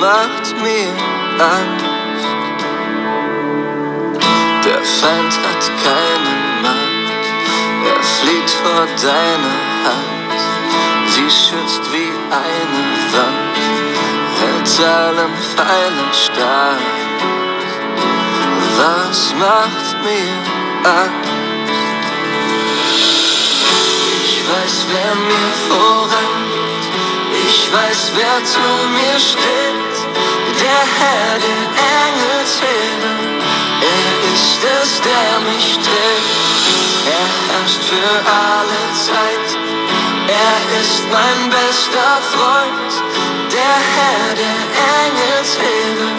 macht mir Angst? Der Feind hat keine Macht, er flieht vor deiner Hand. Sie schützt wie eine Wand, hält allen Pfeilen stand. Was macht mir Angst? Ich weiß, wer mir vorangeht. Weiß, wer zu mir steht. Der Herr der Engelsheere. Er ist es, der mich trägt. Er herrscht für alle Zeit. Er ist mein bester Freund. Der Herr der Engelsheere.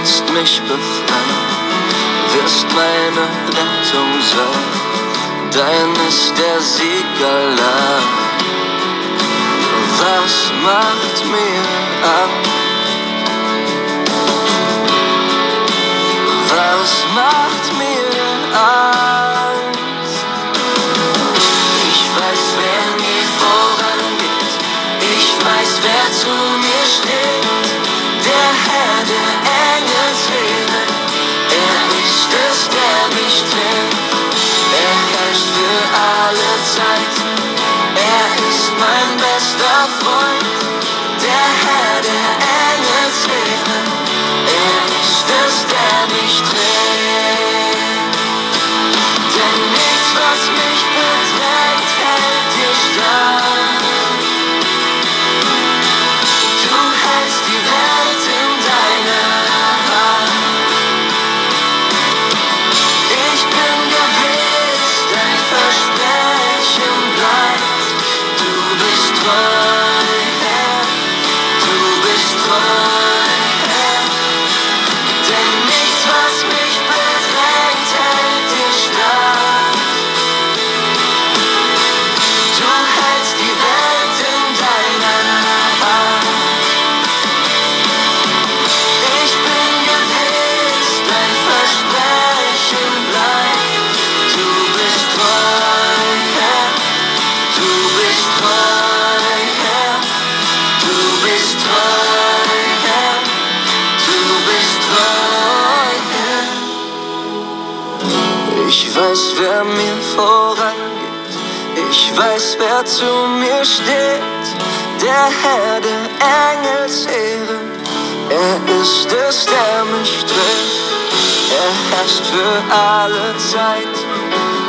Kannst mich befreien, wirst meine Rettung sein, dein ist der Sieg allein. Was macht mir Angst? Was macht mir Herr der Engelsheere. Er ist es, der mich trägt. Er herrscht für alle Zeit.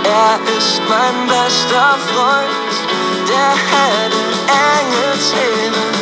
Er ist mein bester Freund. Der Herr der Engelsheere.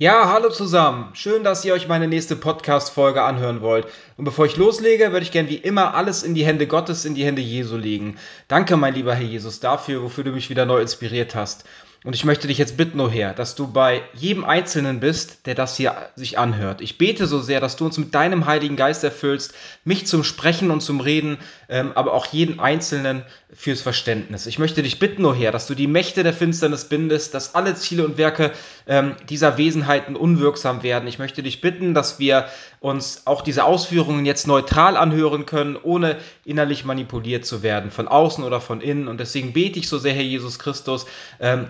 Ja, hallo zusammen. Schön, dass ihr euch meine nächste Podcast-Folge anhören wollt. Und bevor ich loslege, würde ich gern wie immer alles in die Hände Gottes, in die Hände Jesu legen. Danke, mein lieber Herr Jesus, dafür, wofür du mich wieder neu inspiriert hast. Und ich möchte dich jetzt bitten, oh Herr, dass du bei jedem Einzelnen bist, der das hier sich anhört. Ich bete so sehr, dass du uns mit deinem Heiligen Geist erfüllst, mich zum Sprechen und zum Reden, ähm, aber auch jeden Einzelnen fürs Verständnis. Ich möchte dich bitten, oh Herr, dass du die Mächte der Finsternis bindest, dass alle Ziele und Werke ähm, dieser Wesenheiten unwirksam werden. Ich möchte dich bitten, dass wir uns auch diese Ausführungen jetzt neutral anhören können, ohne innerlich manipuliert zu werden, von außen oder von innen. Und deswegen bete ich so sehr, Herr Jesus Christus, ähm,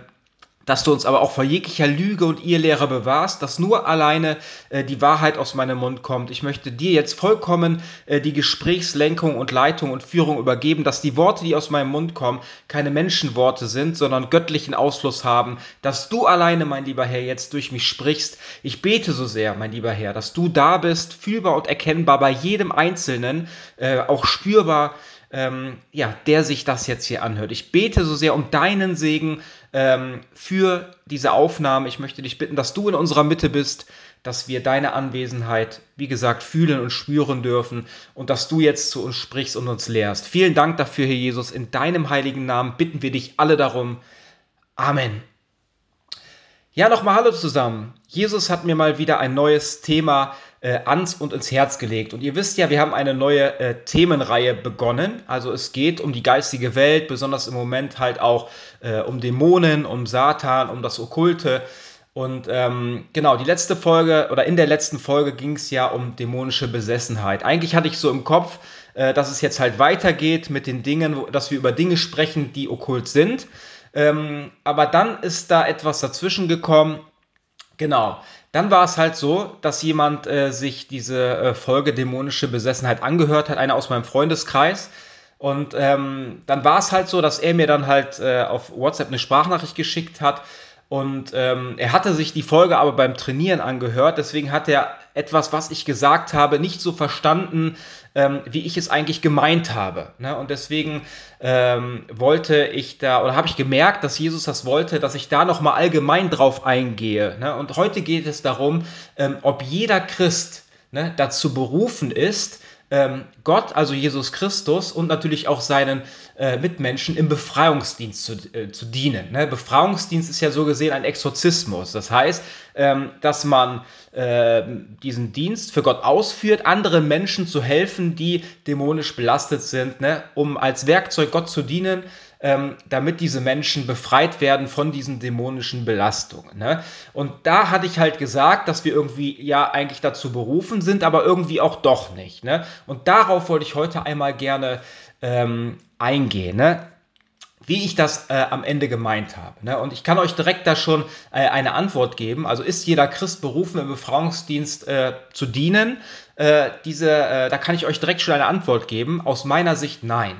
dass du uns aber auch vor jeglicher Lüge und Irrlehre bewahrst, dass nur alleine äh, die Wahrheit aus meinem Mund kommt. Ich möchte dir jetzt vollkommen äh, die Gesprächslenkung und Leitung und Führung übergeben, dass die Worte, die aus meinem Mund kommen, keine Menschenworte sind, sondern göttlichen Ausfluss haben, dass du alleine, mein lieber Herr, jetzt durch mich sprichst. Ich bete so sehr, mein lieber Herr, dass du da bist, fühlbar und erkennbar bei jedem Einzelnen, äh, auch spürbar ähm, ja, der sich das jetzt hier anhört. Ich bete so sehr um deinen Segen ähm, für diese Aufnahme. Ich möchte dich bitten, dass du in unserer Mitte bist, dass wir deine Anwesenheit, wie gesagt, fühlen und spüren dürfen und dass du jetzt zu uns sprichst und uns lehrst. Vielen Dank dafür, Herr Jesus. In deinem heiligen Namen bitten wir dich alle darum. Amen. Ja, nochmal Hallo zusammen. Jesus hat mir mal wieder ein neues Thema äh, ans und ins Herz gelegt. Und ihr wisst ja, wir haben eine neue äh, Themenreihe begonnen. Also es geht um die geistige Welt, besonders im Moment halt auch äh, um Dämonen, um Satan, um das Okkulte. Und ähm, genau, die letzte Folge oder in der letzten Folge ging es ja um dämonische Besessenheit. Eigentlich hatte ich so im Kopf, äh, dass es jetzt halt weitergeht mit den Dingen, dass wir über Dinge sprechen, die okkult sind. Ähm, aber dann ist da etwas dazwischen gekommen. Genau. Dann war es halt so, dass jemand äh, sich diese äh, Folge dämonische Besessenheit angehört hat, einer aus meinem Freundeskreis. Und ähm, dann war es halt so, dass er mir dann halt äh, auf WhatsApp eine Sprachnachricht geschickt hat und ähm, er hatte sich die Folge aber beim Trainieren angehört, deswegen hat er etwas, was ich gesagt habe, nicht so verstanden, ähm, wie ich es eigentlich gemeint habe. Ne? Und deswegen ähm, wollte ich da, oder habe ich gemerkt, dass Jesus das wollte, dass ich da nochmal allgemein drauf eingehe. Ne? Und heute geht es darum, ähm, ob jeder Christ ne, dazu berufen ist, ähm, Gott, also Jesus Christus und natürlich auch seinen äh, Mitmenschen im Befreiungsdienst zu, äh, zu dienen. Ne? Befreiungsdienst ist ja so gesehen ein Exorzismus. Das heißt, ähm, dass man äh, diesen Dienst für Gott ausführt, anderen Menschen zu helfen, die dämonisch belastet sind, ne? um als Werkzeug Gott zu dienen ähm, damit diese Menschen befreit werden von diesen dämonischen Belastungen. Ne? Und da hatte ich halt gesagt, dass wir irgendwie ja eigentlich dazu berufen sind, aber irgendwie auch doch nicht. Ne? Und darauf wollte ich heute einmal gerne ähm, eingehen. Ne? wie ich das äh, am Ende gemeint habe. Ne? Und ich kann euch direkt da schon äh, eine Antwort geben. Also ist jeder Christ berufen, im Befragungsdienst äh, zu dienen? Äh, diese, äh, da kann ich euch direkt schon eine Antwort geben. Aus meiner Sicht nein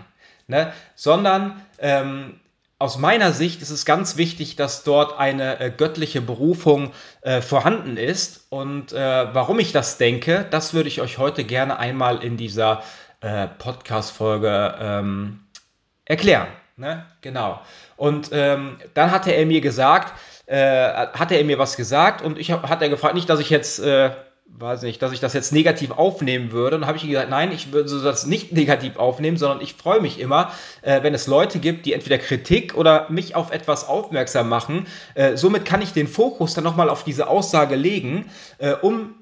ne? sondern ähm, aus meiner Sicht ist es ganz wichtig, dass dort eine äh, göttliche Berufung äh, vorhanden ist. Und äh, warum ich das denke, das würde ich euch heute gerne einmal in dieser äh, Podcast-Folge ähm, erklären. Ne? Genau. Und ähm, dann hatte er mir gesagt, äh, hatte er mir was gesagt und ich hab, hat er gefragt, nicht, dass ich jetzt äh, weiß nicht, dass ich das jetzt negativ aufnehmen würde. Und habe ich gesagt, nein, ich würde das nicht negativ aufnehmen, sondern ich freue mich immer, äh, wenn es Leute gibt, die entweder Kritik oder mich auf etwas aufmerksam machen. Äh, somit kann ich den Fokus dann nochmal auf diese Aussage legen, äh, um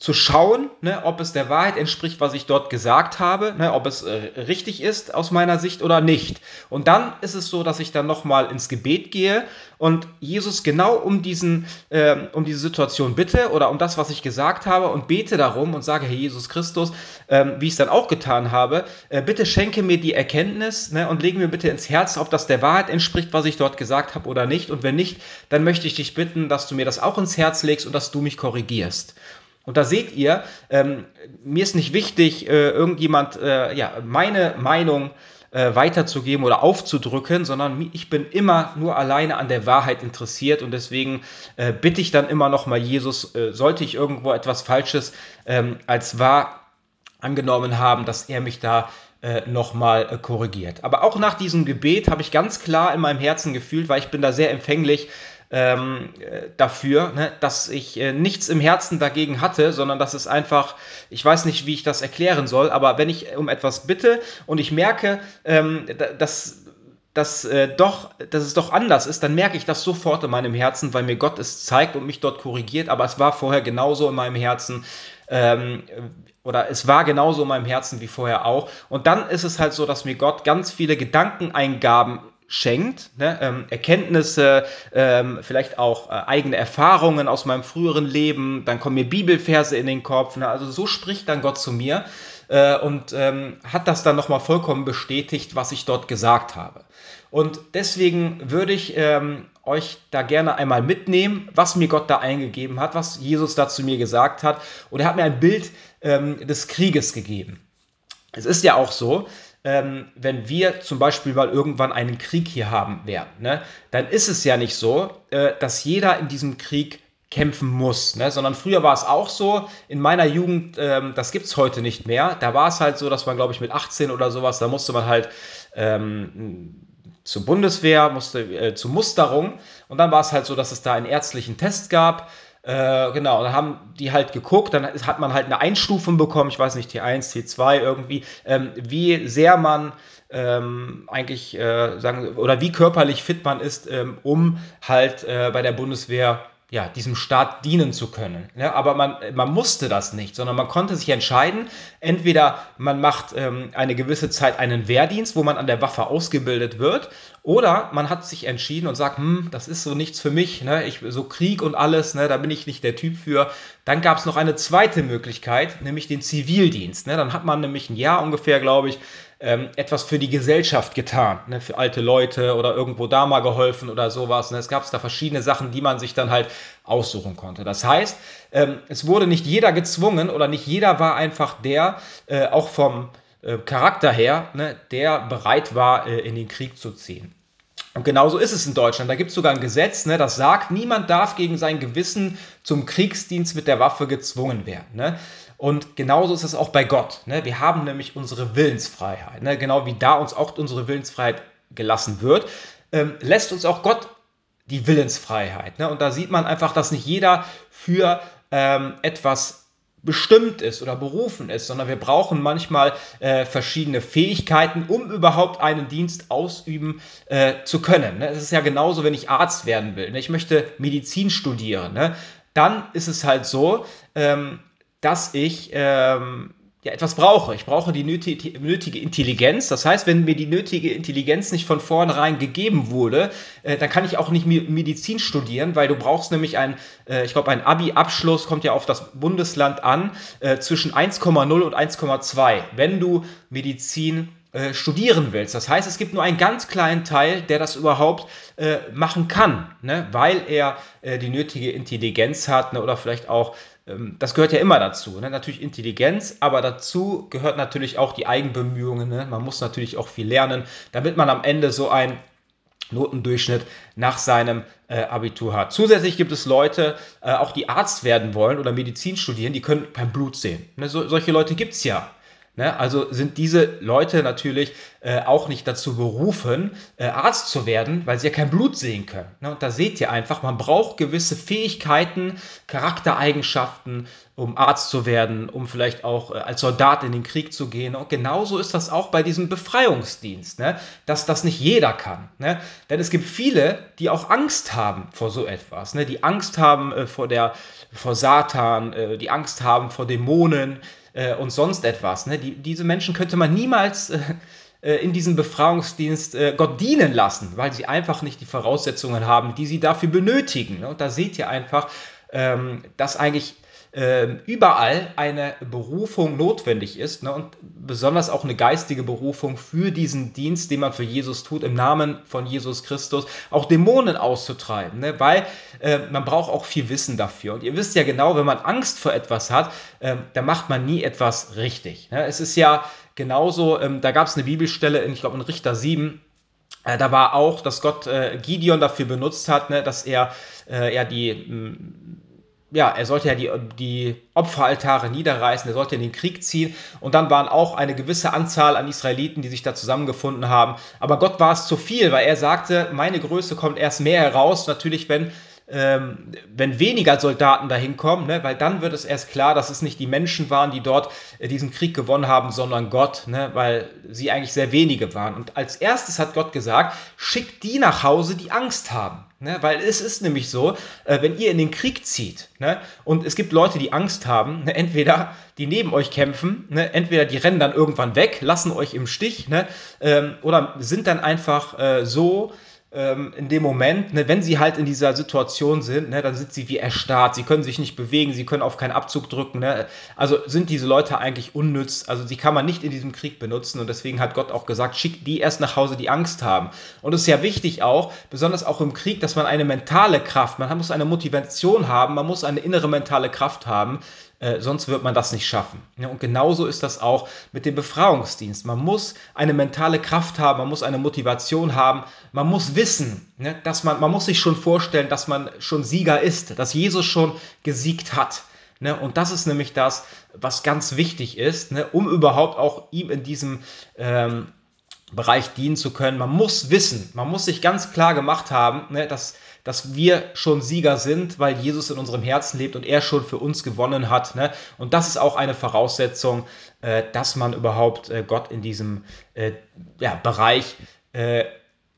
zu schauen, ne, ob es der Wahrheit entspricht, was ich dort gesagt habe, ne, ob es äh, richtig ist aus meiner Sicht oder nicht. Und dann ist es so, dass ich dann nochmal ins Gebet gehe und Jesus genau um diesen, äh, um diese Situation bitte oder um das, was ich gesagt habe und bete darum und sage, Herr Jesus Christus, äh, wie ich es dann auch getan habe, äh, bitte schenke mir die Erkenntnis ne, und lege mir bitte ins Herz, ob das der Wahrheit entspricht, was ich dort gesagt habe oder nicht. Und wenn nicht, dann möchte ich dich bitten, dass du mir das auch ins Herz legst und dass du mich korrigierst. Und da seht ihr, ähm, mir ist nicht wichtig, äh, irgendjemand, äh, ja, meine Meinung äh, weiterzugeben oder aufzudrücken, sondern ich bin immer nur alleine an der Wahrheit interessiert und deswegen äh, bitte ich dann immer noch mal Jesus, äh, sollte ich irgendwo etwas Falsches ähm, als wahr angenommen haben, dass er mich da äh, nochmal korrigiert. Aber auch nach diesem Gebet habe ich ganz klar in meinem Herzen gefühlt, weil ich bin da sehr empfänglich, ähm, dafür, ne, dass ich äh, nichts im Herzen dagegen hatte, sondern dass es einfach, ich weiß nicht, wie ich das erklären soll, aber wenn ich um etwas bitte und ich merke, ähm, dass dass, äh, doch, dass es doch anders ist, dann merke ich das sofort in meinem Herzen, weil mir Gott es zeigt und mich dort korrigiert. Aber es war vorher genauso in meinem Herzen. Ähm, oder es war genauso in meinem Herzen wie vorher auch. Und dann ist es halt so, dass mir Gott ganz viele Gedankeneingaben schenkt, ne? ähm, Erkenntnisse, ähm, vielleicht auch äh, eigene Erfahrungen aus meinem früheren Leben, dann kommen mir Bibelverse in den Kopf, ne? also so spricht dann Gott zu mir äh, und ähm, hat das dann nochmal vollkommen bestätigt, was ich dort gesagt habe. Und deswegen würde ich ähm, euch da gerne einmal mitnehmen, was mir Gott da eingegeben hat, was Jesus da zu mir gesagt hat. Und er hat mir ein Bild ähm, des Krieges gegeben. Es ist ja auch so, ähm, wenn wir zum Beispiel mal irgendwann einen Krieg hier haben werden, ne, dann ist es ja nicht so, äh, dass jeder in diesem Krieg kämpfen muss, ne? sondern früher war es auch so, in meiner Jugend, ähm, das gibt es heute nicht mehr, da war es halt so, dass man, glaube ich, mit 18 oder sowas, da musste man halt ähm, zur Bundeswehr, musste äh, zur Musterung und dann war es halt so, dass es da einen ärztlichen Test gab, äh, genau, dann haben die halt geguckt, dann hat man halt eine Einstufung bekommen, ich weiß nicht, T1, T2 irgendwie, ähm, wie sehr man ähm, eigentlich äh, sagen, oder wie körperlich fit man ist, ähm, um halt äh, bei der Bundeswehr ja, diesem Staat dienen zu können. Ja, aber man, man musste das nicht, sondern man konnte sich entscheiden, entweder man macht ähm, eine gewisse Zeit einen Wehrdienst, wo man an der Waffe ausgebildet wird, oder man hat sich entschieden und sagt, hm, das ist so nichts für mich, ne? ich, so Krieg und alles, ne? da bin ich nicht der Typ für. Dann gab es noch eine zweite Möglichkeit, nämlich den Zivildienst. Ne? Dann hat man nämlich ein Jahr ungefähr, glaube ich, ähm, etwas für die Gesellschaft getan, ne, für alte Leute oder irgendwo da mal geholfen oder sowas. Ne. Es gab da verschiedene Sachen, die man sich dann halt aussuchen konnte. Das heißt, ähm, es wurde nicht jeder gezwungen oder nicht jeder war einfach der, äh, auch vom äh, Charakter her, ne, der bereit war, äh, in den Krieg zu ziehen. Und genauso ist es in Deutschland. Da gibt es sogar ein Gesetz, ne, das sagt, niemand darf gegen sein Gewissen zum Kriegsdienst mit der Waffe gezwungen werden. Ne? Und genauso ist es auch bei Gott. Ne? Wir haben nämlich unsere Willensfreiheit. Ne? Genau wie da uns auch unsere Willensfreiheit gelassen wird, ähm, lässt uns auch Gott die Willensfreiheit. Ne? Und da sieht man einfach, dass nicht jeder für ähm, etwas bestimmt ist oder berufen ist, sondern wir brauchen manchmal äh, verschiedene Fähigkeiten, um überhaupt einen Dienst ausüben äh, zu können. Ne? Es ist ja genauso, wenn ich Arzt werden will. Ne? Ich möchte Medizin studieren. Ne? Dann ist es halt so, ähm, dass ich ähm, ja, etwas brauche. Ich brauche die nötige, Intelligenz. Das heißt, wenn mir die nötige Intelligenz nicht von vornherein gegeben wurde, äh, dann kann ich auch nicht Medizin studieren, weil du brauchst nämlich ein, äh, ich glaube, ein Abi-Abschluss kommt ja auf das Bundesland an, äh, zwischen 1,0 und 1,2, wenn du Medizin äh, studieren willst. Das heißt, es gibt nur einen ganz kleinen Teil, der das überhaupt äh, machen kann, ne? weil er äh, die nötige Intelligenz hat ne? oder vielleicht auch das gehört ja immer dazu. Ne? Natürlich Intelligenz, aber dazu gehört natürlich auch die Eigenbemühungen. Ne? Man muss natürlich auch viel lernen, damit man am Ende so einen Notendurchschnitt nach seinem äh, Abitur hat. Zusätzlich gibt es Leute, äh, auch die Arzt werden wollen oder Medizin studieren, die können kein Blut sehen. Ne? So, solche Leute gibt es ja. Ne? Also sind diese Leute natürlich äh, auch nicht dazu berufen, äh, Arzt zu werden, weil sie ja kein Blut sehen können. Ne? Und da seht ihr einfach, man braucht gewisse Fähigkeiten, Charaktereigenschaften, um Arzt zu werden, um vielleicht auch äh, als Soldat in den Krieg zu gehen. Und genauso ist das auch bei diesem Befreiungsdienst, ne? dass das nicht jeder kann. Ne? Denn es gibt viele, die auch Angst haben vor so etwas, ne? die Angst haben äh, vor, der, vor Satan, äh, die Angst haben vor Dämonen, äh, und sonst etwas. Ne? Die, diese Menschen könnte man niemals äh, äh, in diesem Befreiungsdienst äh, Gott dienen lassen, weil sie einfach nicht die Voraussetzungen haben, die sie dafür benötigen. Ne? Und da seht ihr einfach, ähm, dass eigentlich überall eine Berufung notwendig ist ne? und besonders auch eine geistige Berufung für diesen Dienst, den man für Jesus tut, im Namen von Jesus Christus, auch Dämonen auszutreiben, ne? weil äh, man braucht auch viel Wissen dafür. Und ihr wisst ja genau, wenn man Angst vor etwas hat, äh, dann macht man nie etwas richtig. Ne? Es ist ja genauso, ähm, da gab es eine Bibelstelle, in, ich glaube in Richter 7, äh, da war auch, dass Gott äh, Gideon dafür benutzt hat, ne, dass er äh, ja die mh, ja, er sollte ja die, die Opferaltare niederreißen, er sollte in den Krieg ziehen und dann waren auch eine gewisse Anzahl an Israeliten, die sich da zusammengefunden haben. Aber Gott war es zu viel, weil er sagte, meine Größe kommt erst mehr heraus, natürlich, wenn, ähm, wenn weniger Soldaten dahin kommen, ne? weil dann wird es erst klar, dass es nicht die Menschen waren, die dort äh, diesen Krieg gewonnen haben, sondern Gott, ne? weil sie eigentlich sehr wenige waren. Und als erstes hat Gott gesagt, schickt die nach Hause, die Angst haben. Ne? Weil es ist nämlich so, äh, wenn ihr in den Krieg zieht ne? und es gibt Leute, die Angst haben, ne? entweder die neben euch kämpfen, ne? entweder die rennen dann irgendwann weg, lassen euch im Stich ne? ähm, oder sind dann einfach äh, so ähm, in dem Moment, ne, wenn sie halt in dieser Situation sind, ne, dann sind sie wie erstarrt, sie können sich nicht bewegen, sie können auf keinen Abzug drücken. Ne? Also sind diese Leute eigentlich unnütz, also die kann man nicht in diesem Krieg benutzen und deswegen hat Gott auch gesagt, schickt die erst nach Hause, die Angst haben. Und es ist ja wichtig auch, besonders auch im Krieg, dass man eine mentale Kraft, man muss eine Motivation haben, man muss eine innere mentale Kraft haben, äh, sonst wird man das nicht schaffen. Ja, und genauso ist das auch mit dem Befreiungsdienst. Man muss eine mentale Kraft haben, man muss eine Motivation haben, man muss wissen, ne, dass man, man muss sich schon vorstellen, dass man schon Sieger ist, dass Jesus schon gesiegt hat. Ne, und das ist nämlich das, was ganz wichtig ist, ne, um überhaupt auch ihm in diesem ähm, Bereich dienen zu können. Man muss wissen, man muss sich ganz klar gemacht haben, ne, dass dass wir schon Sieger sind, weil Jesus in unserem Herzen lebt und er schon für uns gewonnen hat. Ne? Und das ist auch eine Voraussetzung, äh, dass man überhaupt äh, Gott in diesem äh, ja, Bereich äh,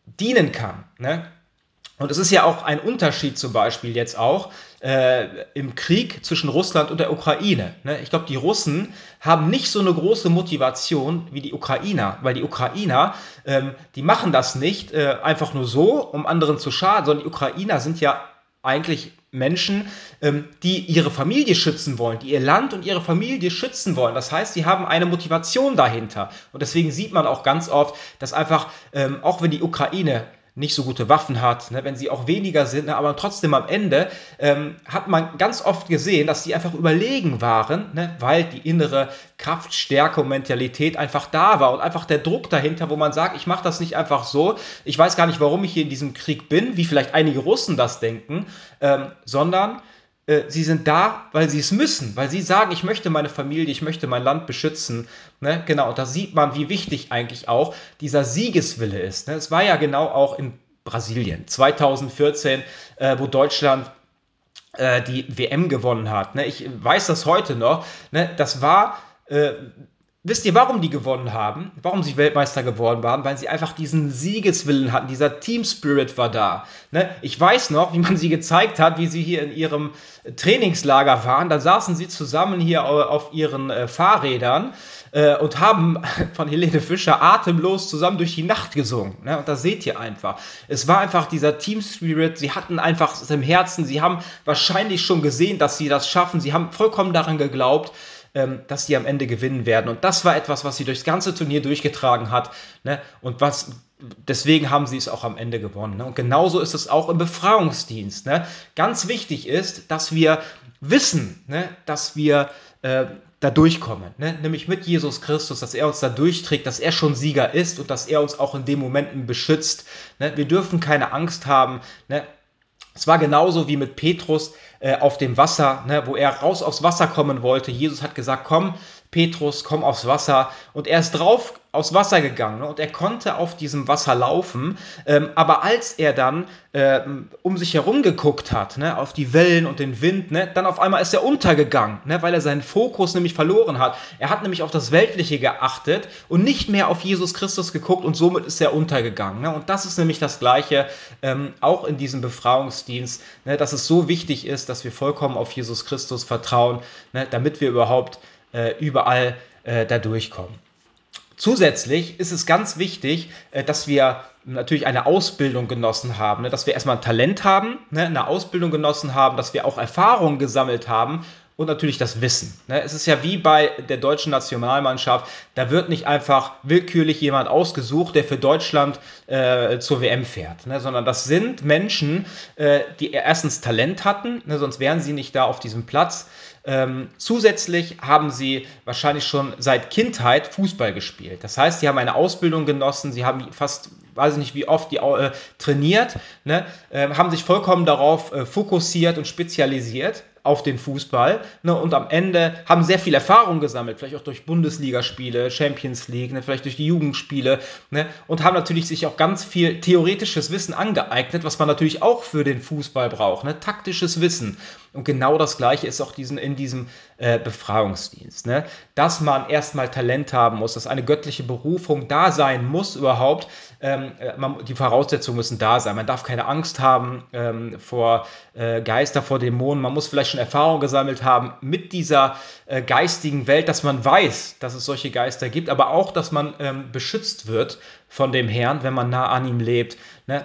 dienen kann. Ne? Und es ist ja auch ein Unterschied zum Beispiel jetzt auch äh, im Krieg zwischen Russland und der Ukraine. Ne? Ich glaube, die Russen haben nicht so eine große Motivation wie die Ukrainer, weil die Ukrainer, ähm, die machen das nicht äh, einfach nur so, um anderen zu schaden, sondern die Ukrainer sind ja eigentlich Menschen, ähm, die ihre Familie schützen wollen, die ihr Land und ihre Familie schützen wollen. Das heißt, sie haben eine Motivation dahinter. Und deswegen sieht man auch ganz oft, dass einfach, ähm, auch wenn die Ukraine nicht so gute Waffen hat, ne, wenn sie auch weniger sind, ne, aber trotzdem am Ende ähm, hat man ganz oft gesehen, dass sie einfach überlegen waren, ne, weil die innere Kraft, Stärke und Mentalität einfach da war und einfach der Druck dahinter, wo man sagt, ich mache das nicht einfach so, ich weiß gar nicht, warum ich hier in diesem Krieg bin, wie vielleicht einige Russen das denken, ähm, sondern äh, sie sind da, weil sie es müssen, weil sie sagen, ich möchte meine Familie, ich möchte mein Land beschützen. Ne? Genau, und da sieht man, wie wichtig eigentlich auch dieser Siegeswille ist. Ne? Es war ja genau auch in Brasilien 2014, äh, wo Deutschland äh, die WM gewonnen hat. Ne? Ich weiß das heute noch. Ne? Das war äh, Wisst ihr, warum die gewonnen haben? Warum sie Weltmeister geworden waren? Weil sie einfach diesen Siegeswillen hatten. Dieser Team Spirit war da. Ne? Ich weiß noch, wie man sie gezeigt hat, wie sie hier in ihrem Trainingslager waren. Da saßen sie zusammen hier auf ihren äh, Fahrrädern äh, und haben von Helene Fischer atemlos zusammen durch die Nacht gesungen. Ne? Und da seht ihr einfach. Es war einfach dieser Team Spirit. Sie hatten einfach es im Herzen. Sie haben wahrscheinlich schon gesehen, dass sie das schaffen. Sie haben vollkommen daran geglaubt dass sie am Ende gewinnen werden. Und das war etwas, was sie durchs ganze Turnier durchgetragen hat. Ne? Und was deswegen haben sie es auch am Ende gewonnen. Ne? Und genauso ist es auch im Befreiungsdienst. Ne? Ganz wichtig ist, dass wir wissen, ne? dass wir äh, da durchkommen, ne? nämlich mit Jesus Christus, dass er uns da durchträgt, dass er schon Sieger ist und dass er uns auch in den Momenten beschützt. Ne? Wir dürfen keine Angst haben. Ne? Es war genauso wie mit Petrus äh, auf dem Wasser, ne, wo er raus aufs Wasser kommen wollte. Jesus hat gesagt, komm, Petrus, komm aufs Wasser. Und er ist drauf aufs Wasser gegangen ne? und er konnte auf diesem Wasser laufen. Ähm, aber als er dann äh, um sich herum geguckt hat, ne, auf die Wellen und den Wind, ne, dann auf einmal ist er untergegangen, ne, weil er seinen Fokus nämlich verloren hat. Er hat nämlich auf das Weltliche geachtet und nicht mehr auf Jesus Christus geguckt und somit ist er untergegangen. Ne? Und das ist nämlich das Gleiche ähm, auch in diesem Befreiungsdienst, ne, dass es so wichtig ist, dass wir vollkommen auf Jesus Christus vertrauen, ne, damit wir überhaupt äh, überall äh, da durchkommen. Zusätzlich ist es ganz wichtig, äh, dass wir natürlich eine Ausbildung genossen haben, ne, dass wir erstmal ein Talent haben, ne, eine Ausbildung genossen haben, dass wir auch Erfahrungen gesammelt haben und natürlich das Wissen. Ne. Es ist ja wie bei der deutschen Nationalmannschaft, da wird nicht einfach willkürlich jemand ausgesucht, der für Deutschland äh, zur WM fährt, sondern das sind Menschen, äh, die erstens Talent hatten, sonst wären sie nicht da auf diesem Platz. Ähm, zusätzlich haben sie wahrscheinlich schon seit Kindheit Fußball gespielt. Das heißt, sie haben eine Ausbildung genossen, sie haben fast, weiß ich nicht wie oft, die äh, trainiert, ne? äh, haben sich vollkommen darauf äh, fokussiert und spezialisiert auf den Fußball ne, und am Ende haben sehr viel Erfahrung gesammelt, vielleicht auch durch Bundesligaspiele, Champions League, ne, vielleicht durch die Jugendspiele ne, und haben natürlich sich auch ganz viel theoretisches Wissen angeeignet, was man natürlich auch für den Fußball braucht, ne, taktisches Wissen. Und genau das Gleiche ist auch diesen, in diesem äh, Befragungsdienst, ne, dass man erstmal Talent haben muss, dass eine göttliche Berufung da sein muss überhaupt. Ähm, äh, man, die Voraussetzungen müssen da sein. Man darf keine Angst haben ähm, vor äh, Geister, vor Dämonen. Man muss vielleicht schon Erfahrung gesammelt haben mit dieser äh, geistigen Welt, dass man weiß, dass es solche Geister gibt, aber auch, dass man ähm, beschützt wird von dem Herrn, wenn man nah an ihm lebt. Ne?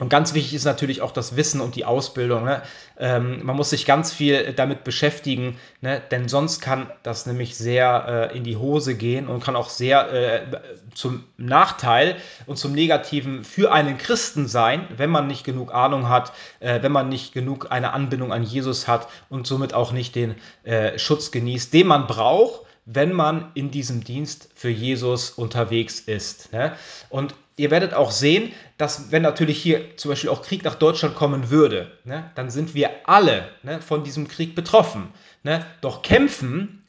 Und ganz wichtig ist natürlich auch das Wissen und die Ausbildung. Ne? Ähm, man muss sich ganz viel damit beschäftigen, ne? denn sonst kann das nämlich sehr äh, in die Hose gehen und kann auch sehr äh, zum Nachteil und zum Negativen für einen Christen sein, wenn man nicht genug Ahnung hat, äh, wenn man nicht genug eine Anbindung an Jesus hat und somit auch nicht den äh, Schutz genießt, den man braucht wenn man in diesem Dienst für Jesus unterwegs ist. Ne? Und ihr werdet auch sehen, dass wenn natürlich hier zum Beispiel auch Krieg nach Deutschland kommen würde, ne, dann sind wir alle ne, von diesem Krieg betroffen. Ne? Doch kämpfen,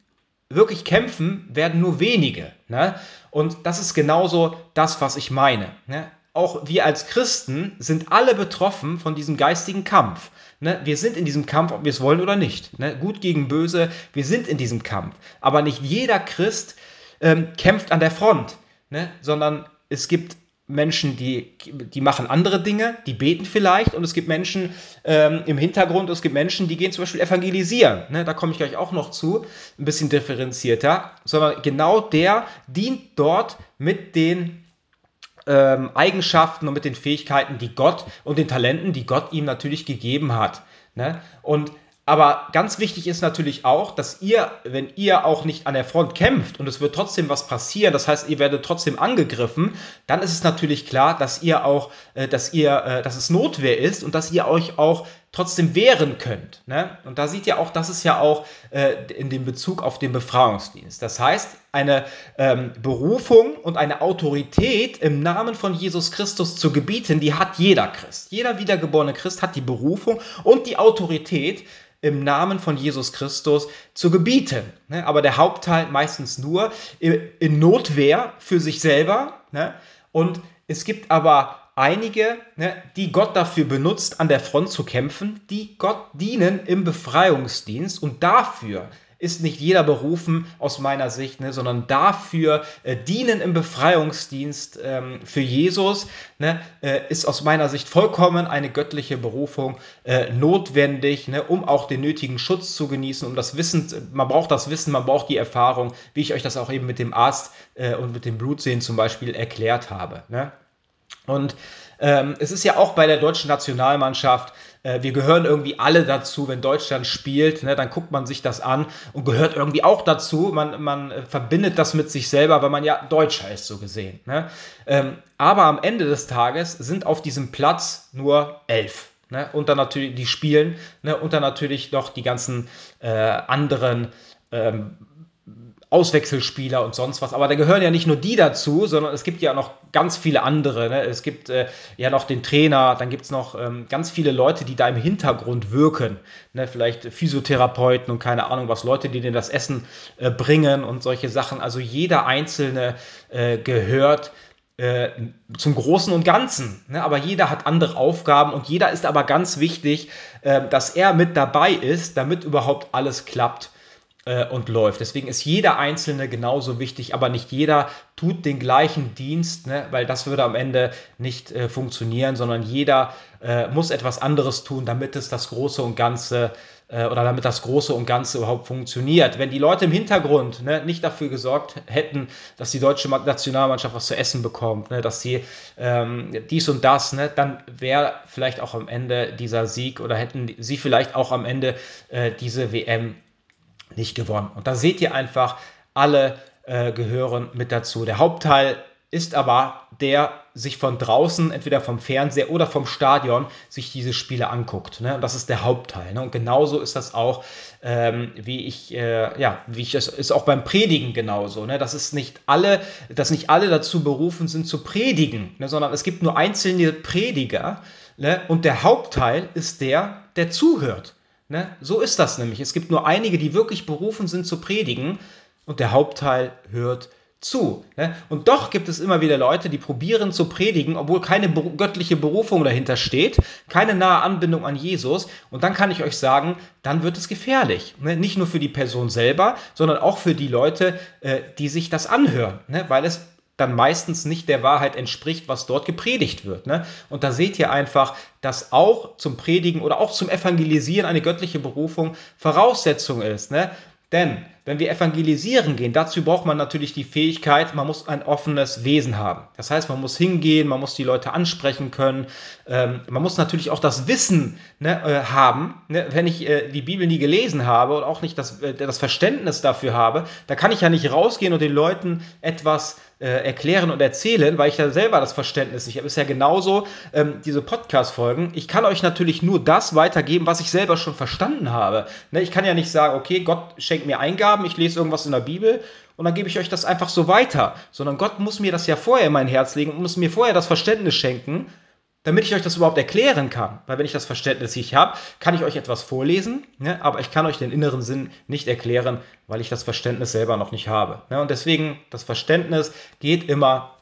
wirklich kämpfen, werden nur wenige. Ne? Und das ist genauso das, was ich meine. Ne? Auch wir als Christen sind alle betroffen von diesem geistigen Kampf. Ne? Wir sind in diesem Kampf, ob wir es wollen oder nicht. Ne? Gut gegen böse, wir sind in diesem Kampf. Aber nicht jeder Christ ähm, kämpft an der Front, ne? sondern es gibt Menschen, die, die machen andere Dinge, die beten vielleicht und es gibt Menschen ähm, im Hintergrund, es gibt Menschen, die gehen zum Beispiel evangelisieren. Ne? Da komme ich gleich auch noch zu, ein bisschen differenzierter, sondern genau der dient dort mit den ähm, Eigenschaften und mit den Fähigkeiten, die Gott und den Talenten, die Gott ihm natürlich gegeben hat. Ne? Und aber ganz wichtig ist natürlich auch, dass ihr, wenn ihr auch nicht an der Front kämpft und es wird trotzdem was passieren, das heißt, ihr werdet trotzdem angegriffen, dann ist es natürlich klar, dass ihr auch, äh, dass ihr, äh, dass es Notwehr ist und dass ihr euch auch trotzdem wehren könnt. Ne? Und da seht ihr auch, das ist ja auch äh, in dem Bezug auf den Befragungsdienst. Das heißt, eine ähm, Berufung und eine Autorität im Namen von Jesus Christus zu gebieten, die hat jeder Christ. Jeder wiedergeborene Christ hat die Berufung und die Autorität, im Namen von Jesus Christus zu gebieten. Ne? Aber der Hauptteil meistens nur in Notwehr für sich selber. Ne? Und es gibt aber einige, ne, die Gott dafür benutzt, an der Front zu kämpfen, die Gott dienen im Befreiungsdienst und dafür ist nicht jeder berufen aus meiner Sicht, ne, sondern dafür äh, dienen im Befreiungsdienst ähm, für Jesus ne, äh, ist aus meiner Sicht vollkommen eine göttliche Berufung äh, notwendig, ne, um auch den nötigen Schutz zu genießen, um das Wissen, man braucht das Wissen, man braucht die Erfahrung, wie ich euch das auch eben mit dem Arzt äh, und mit dem Blutsehen zum Beispiel erklärt habe. Ne? Und ähm, es ist ja auch bei der deutschen Nationalmannschaft, äh, wir gehören irgendwie alle dazu, wenn Deutschland spielt, ne, dann guckt man sich das an und gehört irgendwie auch dazu. Man, man äh, verbindet das mit sich selber, weil man ja Deutscher ist, so gesehen. Ne? Ähm, aber am Ende des Tages sind auf diesem Platz nur elf. Ne? Und dann natürlich die Spielen ne? und dann natürlich noch die ganzen äh, anderen ähm, Auswechselspieler und sonst was. Aber da gehören ja nicht nur die dazu, sondern es gibt ja noch ganz viele andere. Ne? Es gibt äh, ja noch den Trainer, dann gibt es noch ähm, ganz viele Leute, die da im Hintergrund wirken. Ne? Vielleicht Physiotherapeuten und keine Ahnung was, Leute, die denen das Essen äh, bringen und solche Sachen. Also jeder Einzelne äh, gehört äh, zum Großen und Ganzen. Ne? Aber jeder hat andere Aufgaben und jeder ist aber ganz wichtig, äh, dass er mit dabei ist, damit überhaupt alles klappt äh, und läuft. Deswegen ist jeder Einzelne genauso wichtig, aber nicht jeder tut den gleichen Dienst, ne? weil das würde am Ende nicht äh, funktionieren, sondern jeder äh, muss etwas anderes tun, damit es das Große und Ganze äh, oder damit das Große und Ganze überhaupt funktioniert. Wenn die Leute im Hintergrund ne, nicht dafür gesorgt hätten, dass die deutsche Nationalmannschaft was zu essen bekommt, ne, dass sie ähm, dies und das, ne, dann wäre vielleicht auch am Ende dieser Sieg oder hätten sie vielleicht auch am Ende äh, diese WM nicht gewonnen. Und da seht ihr einfach, alle äh, gehören mit dazu. Der Hauptteil ist aber der sich von draußen, entweder vom Fernseher oder vom Stadion, sich diese Spiele anguckt. Ne? Und das ist der Hauptteil. Ne? Und genauso ist das auch, ähm, wie ich, äh, ja, wie ich es ist auch beim Predigen genauso. Ne? Das ist nicht alle, dass nicht alle dazu berufen sind zu predigen, ne? sondern es gibt nur einzelne Prediger. Ne? Und der Hauptteil ist der, der zuhört. Ne? So ist das nämlich. Es gibt nur einige, die wirklich berufen sind zu predigen und der Hauptteil hört zu. Ne? Und doch gibt es immer wieder Leute, die probieren zu predigen, obwohl keine göttliche Berufung dahinter steht, keine nahe Anbindung an Jesus. Und dann kann ich euch sagen, dann wird es gefährlich. Ne? Nicht nur für die Person selber, sondern auch für die Leute, äh, die sich das anhören, ne? weil es dann meistens nicht der Wahrheit entspricht, was dort gepredigt wird. Ne? Und da seht ihr einfach, dass auch zum Predigen oder auch zum Evangelisieren eine göttliche Berufung Voraussetzung ist. Ne? Denn wenn wir evangelisieren gehen, dazu braucht man natürlich die Fähigkeit, man muss ein offenes Wesen haben. Das heißt, man muss hingehen, man muss die Leute ansprechen können, ähm, man muss natürlich auch das Wissen ne, äh, haben. Ne? Wenn ich äh, die Bibel nie gelesen habe und auch nicht das, äh, das Verständnis dafür habe, da kann ich ja nicht rausgehen und den Leuten etwas äh, erklären und erzählen, weil ich da selber das Verständnis nicht habe. Ist ja genauso ähm, diese Podcast-Folgen. Ich kann euch natürlich nur das weitergeben, was ich selber schon verstanden habe. Ne? Ich kann ja nicht sagen, okay, Gott schenkt mir Eingaben, ich lese irgendwas in der Bibel und dann gebe ich euch das einfach so weiter. Sondern Gott muss mir das ja vorher in mein Herz legen und muss mir vorher das Verständnis schenken, damit ich euch das überhaupt erklären kann. Weil wenn ich das Verständnis nicht habe, kann ich euch etwas vorlesen, ne? aber ich kann euch den inneren Sinn nicht erklären, weil ich das Verständnis selber noch nicht habe. Ne? Und deswegen, das Verständnis geht immer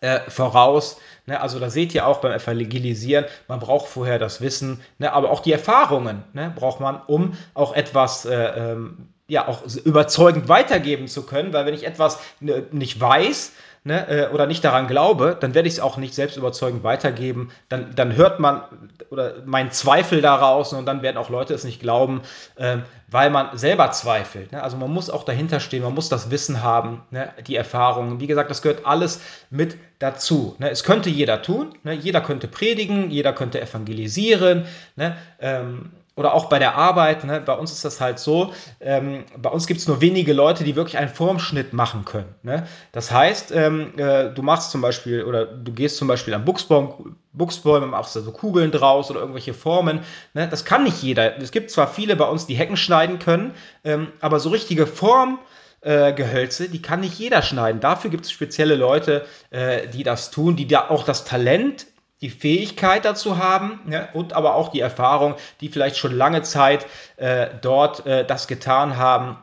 äh, voraus. Ne? Also da seht ihr auch beim Evangelisieren, man braucht vorher das Wissen, ne? aber auch die Erfahrungen ne? braucht man, um auch etwas äh, ähm, ja auch überzeugend weitergeben zu können. Weil wenn ich etwas ne, nicht weiß, ne, äh, oder nicht daran glaube, dann werde ich es auch nicht selbst überzeugend weitergeben. Dann, dann hört man oder mein Zweifel daraus und dann werden auch Leute es nicht glauben, äh, weil man selber zweifelt. Ne? Also man muss auch dahinter stehen, man muss das Wissen haben, ne? die Erfahrungen. Wie gesagt, das gehört alles mit dazu. Ne? Es könnte jeder tun, ne? jeder könnte predigen, jeder könnte evangelisieren. Ne? Ähm, oder auch bei der Arbeit, ne, bei uns ist das halt so, ähm, bei uns gibt es nur wenige Leute, die wirklich einen Formschnitt machen können. Ne? Das heißt, ähm, äh, du machst zum Beispiel, oder du gehst zum Beispiel Buchsbaum, Buchsbäume, machst da so Kugeln draus oder irgendwelche Formen. Ne? Das kann nicht jeder. Es gibt zwar viele bei uns, die Hecken schneiden können, ähm, aber so richtige Form, äh, die kann nicht jeder schneiden. Dafür gibt es spezielle Leute, äh, die das tun, die da auch das Talent die Fähigkeit dazu haben ja, und aber auch die Erfahrung, die vielleicht schon lange Zeit äh, dort äh, das getan haben,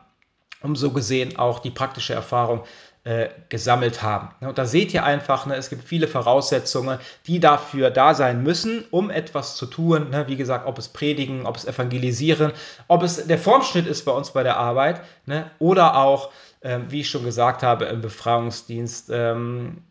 um so gesehen auch die praktische Erfahrung äh, gesammelt haben. Und da seht ihr einfach, ne, es gibt viele Voraussetzungen, die dafür da sein müssen, um etwas zu tun. Ne? Wie gesagt, ob es predigen, ob es evangelisieren, ob es der Formschnitt ist bei uns bei der Arbeit ne? oder auch, ähm, wie ich schon gesagt habe, im Befragungsdienst ähm,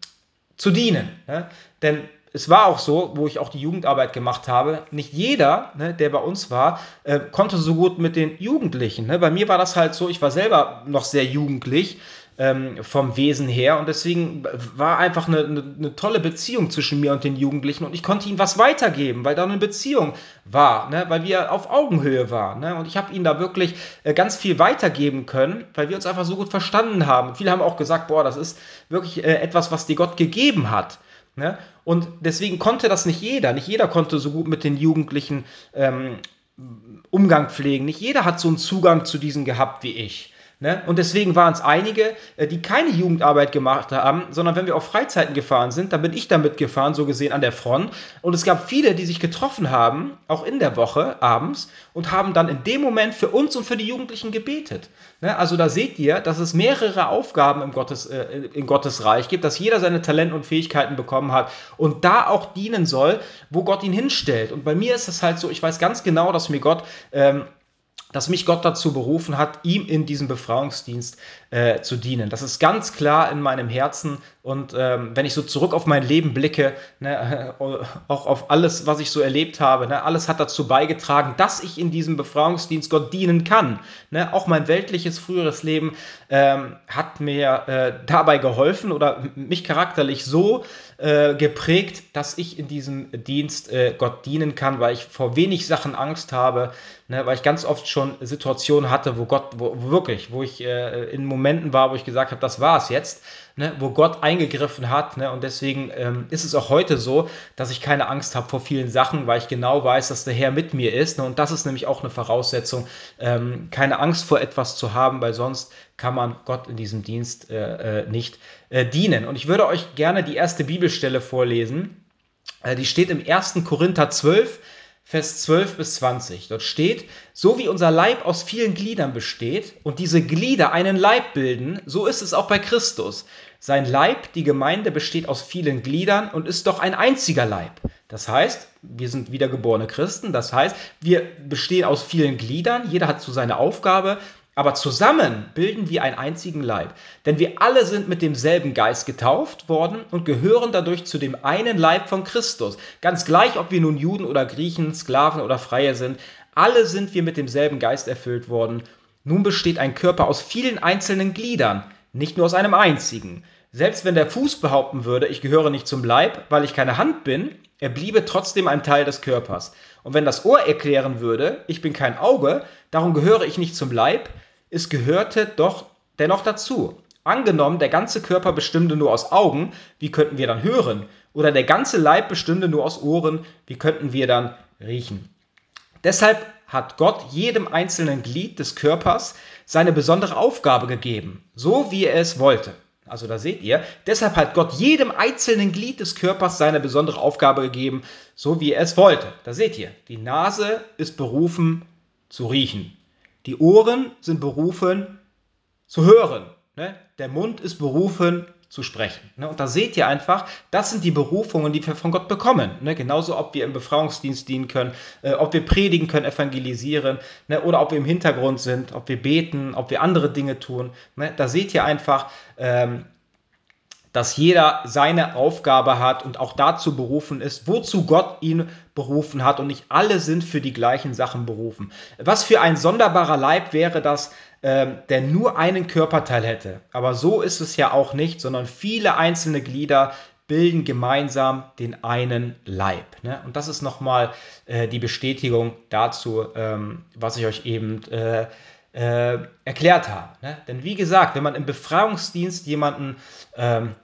zu dienen. Ne? Denn es war auch so, wo ich auch die Jugendarbeit gemacht habe, nicht jeder, ne, der bei uns war, äh, konnte so gut mit den Jugendlichen. Ne? Bei mir war das halt so, ich war selber noch sehr jugendlich ähm, vom Wesen her und deswegen war einfach eine, eine, eine, tolle Beziehung zwischen mir und den Jugendlichen und ich konnte ihnen was weitergeben, weil da eine Beziehung war, ne? weil wir auf Augenhöhe waren. Ne? Und ich habe ihnen da wirklich äh, ganz viel weitergeben können, weil wir uns einfach so gut verstanden haben. viele haben auch gesagt, boah, das ist wirklich äh, etwas, was dir Gott gegeben hat. Ne? Und deswegen konnte das nicht jeder. Nicht jeder konnte so gut mit den Jugendlichen ähm, Umgang pflegen. Nicht jeder hat so einen Zugang zu diesen gehabt wie ich. Ne? Und deswegen waren es einige, äh, die keine Jugendarbeit gemacht haben, sondern wenn wir auf Freizeiten gefahren sind, dann bin ich damit gefahren, so gesehen an der Front. Und es gab viele, die sich getroffen haben, auch in der Woche abends, und haben dann in dem Moment für uns und für die Jugendlichen gebetet. Ne? Also da seht ihr, dass es mehrere Aufgaben im Gottes, äh, in Gottes Reich gibt, dass jeder seine Talente und Fähigkeiten bekommen hat und da auch dienen soll, wo Gott ihn hinstellt. Und bei mir ist es halt so, ich weiß ganz genau, dass mir Gott ähm, dass mich Gott dazu berufen hat, ihm in diesem Befreiungsdienst äh, zu dienen. Das ist ganz klar in meinem Herzen und ähm, wenn ich so zurück auf mein Leben blicke, ne, auch auf alles, was ich so erlebt habe, ne, alles hat dazu beigetragen, dass ich in diesem Befreiungsdienst Gott dienen kann. Ne? Auch mein weltliches früheres Leben ähm, hat mir äh, dabei geholfen oder mich charakterlich so äh, geprägt, dass ich in diesem Dienst äh, Gott dienen kann, weil ich vor wenig Sachen Angst habe, ne, weil ich ganz oft schon Situationen hatte, wo Gott, wo, wo wirklich, wo ich äh, in Momenten war, wo ich gesagt habe, das war es jetzt ne, wo Gott eingegriffen hat. Ne, und deswegen ähm, ist es auch heute so, dass ich keine Angst habe vor vielen Sachen, weil ich genau weiß, dass der Herr mit mir ist. Ne, und das ist nämlich auch eine Voraussetzung, ähm, keine Angst vor etwas zu haben, weil sonst kann man Gott in diesem Dienst äh, äh, nicht äh, dienen. Und ich würde euch gerne die erste Bibelstelle vorlesen. Äh, die steht im 1. Korinther 12, Vers 12 bis 20. Dort steht, so wie unser Leib aus vielen Gliedern besteht und diese Glieder einen Leib bilden, so ist es auch bei Christus. Sein Leib, die Gemeinde, besteht aus vielen Gliedern und ist doch ein einziger Leib. Das heißt, wir sind wiedergeborene Christen, das heißt, wir bestehen aus vielen Gliedern, jeder hat so seine Aufgabe, aber zusammen bilden wir einen einzigen Leib. Denn wir alle sind mit demselben Geist getauft worden und gehören dadurch zu dem einen Leib von Christus. Ganz gleich, ob wir nun Juden oder Griechen, Sklaven oder Freie sind, alle sind wir mit demselben Geist erfüllt worden. Nun besteht ein Körper aus vielen einzelnen Gliedern, nicht nur aus einem einzigen. Selbst wenn der Fuß behaupten würde, ich gehöre nicht zum Leib, weil ich keine Hand bin, er bliebe trotzdem ein Teil des Körpers. Und wenn das Ohr erklären würde, ich bin kein Auge, darum gehöre ich nicht zum Leib, es gehörte doch dennoch dazu. Angenommen, der ganze Körper bestünde nur aus Augen, wie könnten wir dann hören? Oder der ganze Leib bestünde nur aus Ohren, wie könnten wir dann riechen? Deshalb hat Gott jedem einzelnen Glied des Körpers seine besondere Aufgabe gegeben, so wie er es wollte. Also da seht ihr, deshalb hat Gott jedem einzelnen Glied des Körpers seine besondere Aufgabe gegeben, so wie er es wollte. Da seht ihr, die Nase ist berufen zu riechen. Die Ohren sind berufen zu hören. Ne? Der Mund ist berufen zu sprechen. Ne? Und da seht ihr einfach, das sind die Berufungen, die wir von Gott bekommen. Ne? Genauso, ob wir im Befreiungsdienst dienen können, äh, ob wir predigen können, evangelisieren ne? oder ob wir im Hintergrund sind, ob wir beten, ob wir andere Dinge tun. Da seht ihr einfach, ähm, dass jeder seine Aufgabe hat und auch dazu berufen ist, wozu Gott ihn berufen hat und nicht alle sind für die gleichen Sachen berufen. Was für ein sonderbarer Leib wäre das, ähm, der nur einen Körperteil hätte. Aber so ist es ja auch nicht, sondern viele einzelne Glieder bilden gemeinsam den einen Leib. Ne? Und das ist nochmal äh, die Bestätigung dazu, ähm, was ich euch eben äh, äh, erklärt habe. Ne? Denn wie gesagt, wenn man im Befreiungsdienst jemanden ähm,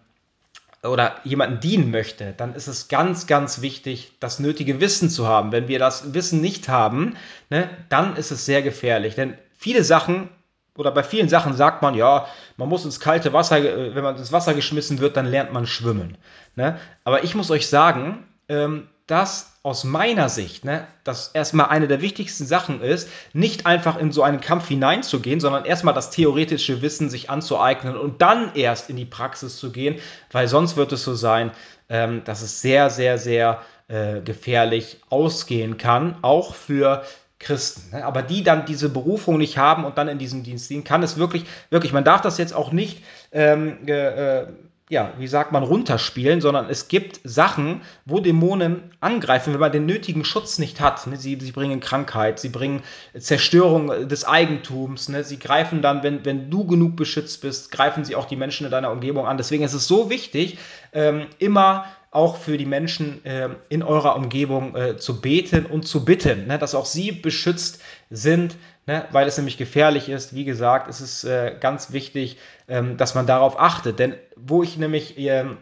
oder jemanden dienen möchte, dann ist es ganz, ganz wichtig, das nötige Wissen zu haben. Wenn wir das Wissen nicht haben, ne, dann ist es sehr gefährlich. Denn viele Sachen oder bei vielen Sachen sagt man, ja, man muss ins kalte Wasser, äh, wenn man ins Wasser geschmissen wird, dann lernt man schwimmen. Ne? Aber ich muss euch sagen, ähm, dass aus meiner Sicht, ne, dass erstmal eine der wichtigsten Sachen ist, nicht einfach in so einen Kampf hineinzugehen, sondern erstmal das theoretische Wissen sich anzueignen und dann erst in die Praxis zu gehen, weil sonst wird es so sein, ähm, dass es sehr, sehr, sehr äh, gefährlich ausgehen kann, auch für Christen. Ne? Aber die dann diese Berufung nicht haben und dann in diesem Dienst dienen, kann es wirklich, wirklich, man darf das jetzt auch nicht ähm, äh, ja, wie sagt man, runterspielen, sondern es gibt Sachen, wo Dämonen angreifen, wenn man den nötigen Schutz nicht hat. Ne? Sie, sie bringen Krankheit, sie bringen Zerstörung des Eigentums, ne? sie greifen dann, wenn, wenn du genug beschützt bist, greifen sie auch die Menschen in deiner Umgebung an. Deswegen ist es so wichtig, ähm, immer auch für die Menschen äh, in eurer Umgebung äh, zu beten und zu bitten, ne? dass auch sie beschützt sind, ne? weil es nämlich gefährlich ist. Wie gesagt, es ist äh, ganz wichtig, ähm, dass man darauf achtet. Denn wo ich nämlich ähm,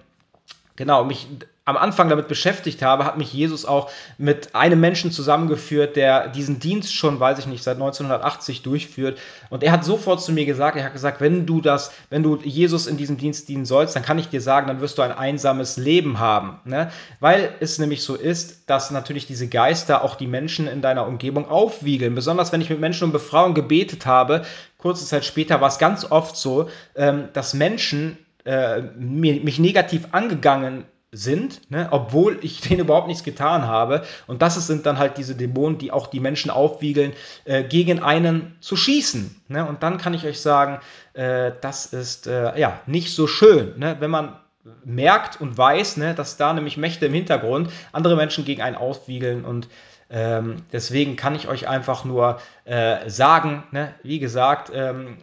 genau mich am Anfang damit beschäftigt habe, hat mich Jesus auch mit einem Menschen zusammengeführt, der diesen Dienst schon, weiß ich nicht, seit 1980 durchführt. Und er hat sofort zu mir gesagt, er hat gesagt, wenn du das, wenn du Jesus in diesem Dienst dienen sollst, dann kann ich dir sagen, dann wirst du ein einsames Leben haben. Ne? Weil es nämlich so ist, dass natürlich diese Geister auch die Menschen in deiner Umgebung aufwiegeln. Besonders wenn ich mit Menschen um Befreiung gebetet habe, kurze Zeit später war es ganz oft so, ähm, dass Menschen äh, mich negativ angegangen sind, ne, obwohl ich denen überhaupt nichts getan habe. Und das sind dann halt diese Dämonen, die auch die Menschen aufwiegeln, äh, gegen einen zu schießen. Ne? Und dann kann ich euch sagen, äh, das ist äh, ja nicht so schön, ne? wenn man merkt und weiß, ne, dass da nämlich Mächte im Hintergrund andere Menschen gegen einen aufwiegeln und ähm, deswegen kann ich euch einfach nur äh, sagen, ne, wie gesagt, ähm,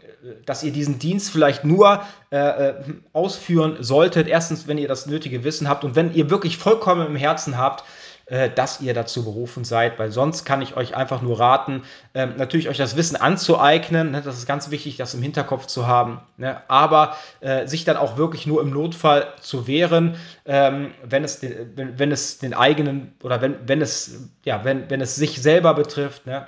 dass ihr diesen Dienst vielleicht nur äh, äh, ausführen solltet. Erstens, wenn ihr das nötige Wissen habt und wenn ihr wirklich vollkommen im Herzen habt, äh, dass ihr dazu berufen seid, weil sonst kann ich euch einfach nur raten, ähm, natürlich euch das Wissen anzueignen, ne, das ist ganz wichtig, das im Hinterkopf zu haben, ne, aber äh, sich dann auch wirklich nur im Notfall zu wehren, ähm, wenn, es den, wenn, wenn es den eigenen oder wenn, wenn es, ja, wenn, wenn es sich selber betrifft, ne,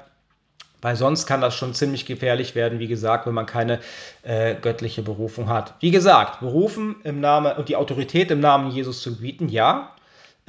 weil sonst kann das schon ziemlich gefährlich werden, wie gesagt, wenn man keine äh, göttliche Berufung hat. Wie gesagt, berufen im Namen und die Autorität im Namen Jesus zu gebieten, ja.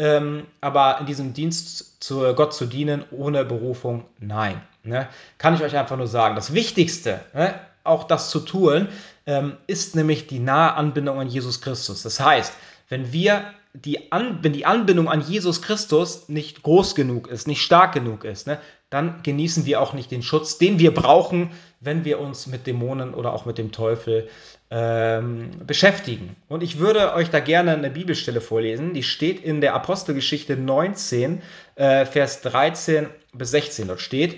Ähm, aber in diesem Dienst zu Gott zu dienen ohne Berufung, nein. Ne? Kann ich euch einfach nur sagen. Das Wichtigste, ne, auch das zu tun, ähm, ist nämlich die nahe Anbindung an Jesus Christus. Das heißt, wenn wir die an, wenn die Anbindung an Jesus Christus nicht groß genug ist, nicht stark genug ist, ne, dann genießen wir auch nicht den Schutz, den wir brauchen, wenn wir uns mit Dämonen oder auch mit dem Teufel ähm, beschäftigen. Und ich würde euch da gerne eine Bibelstelle vorlesen, die steht in der Apostelgeschichte 19, äh, Vers 13 bis 16. Dort steht,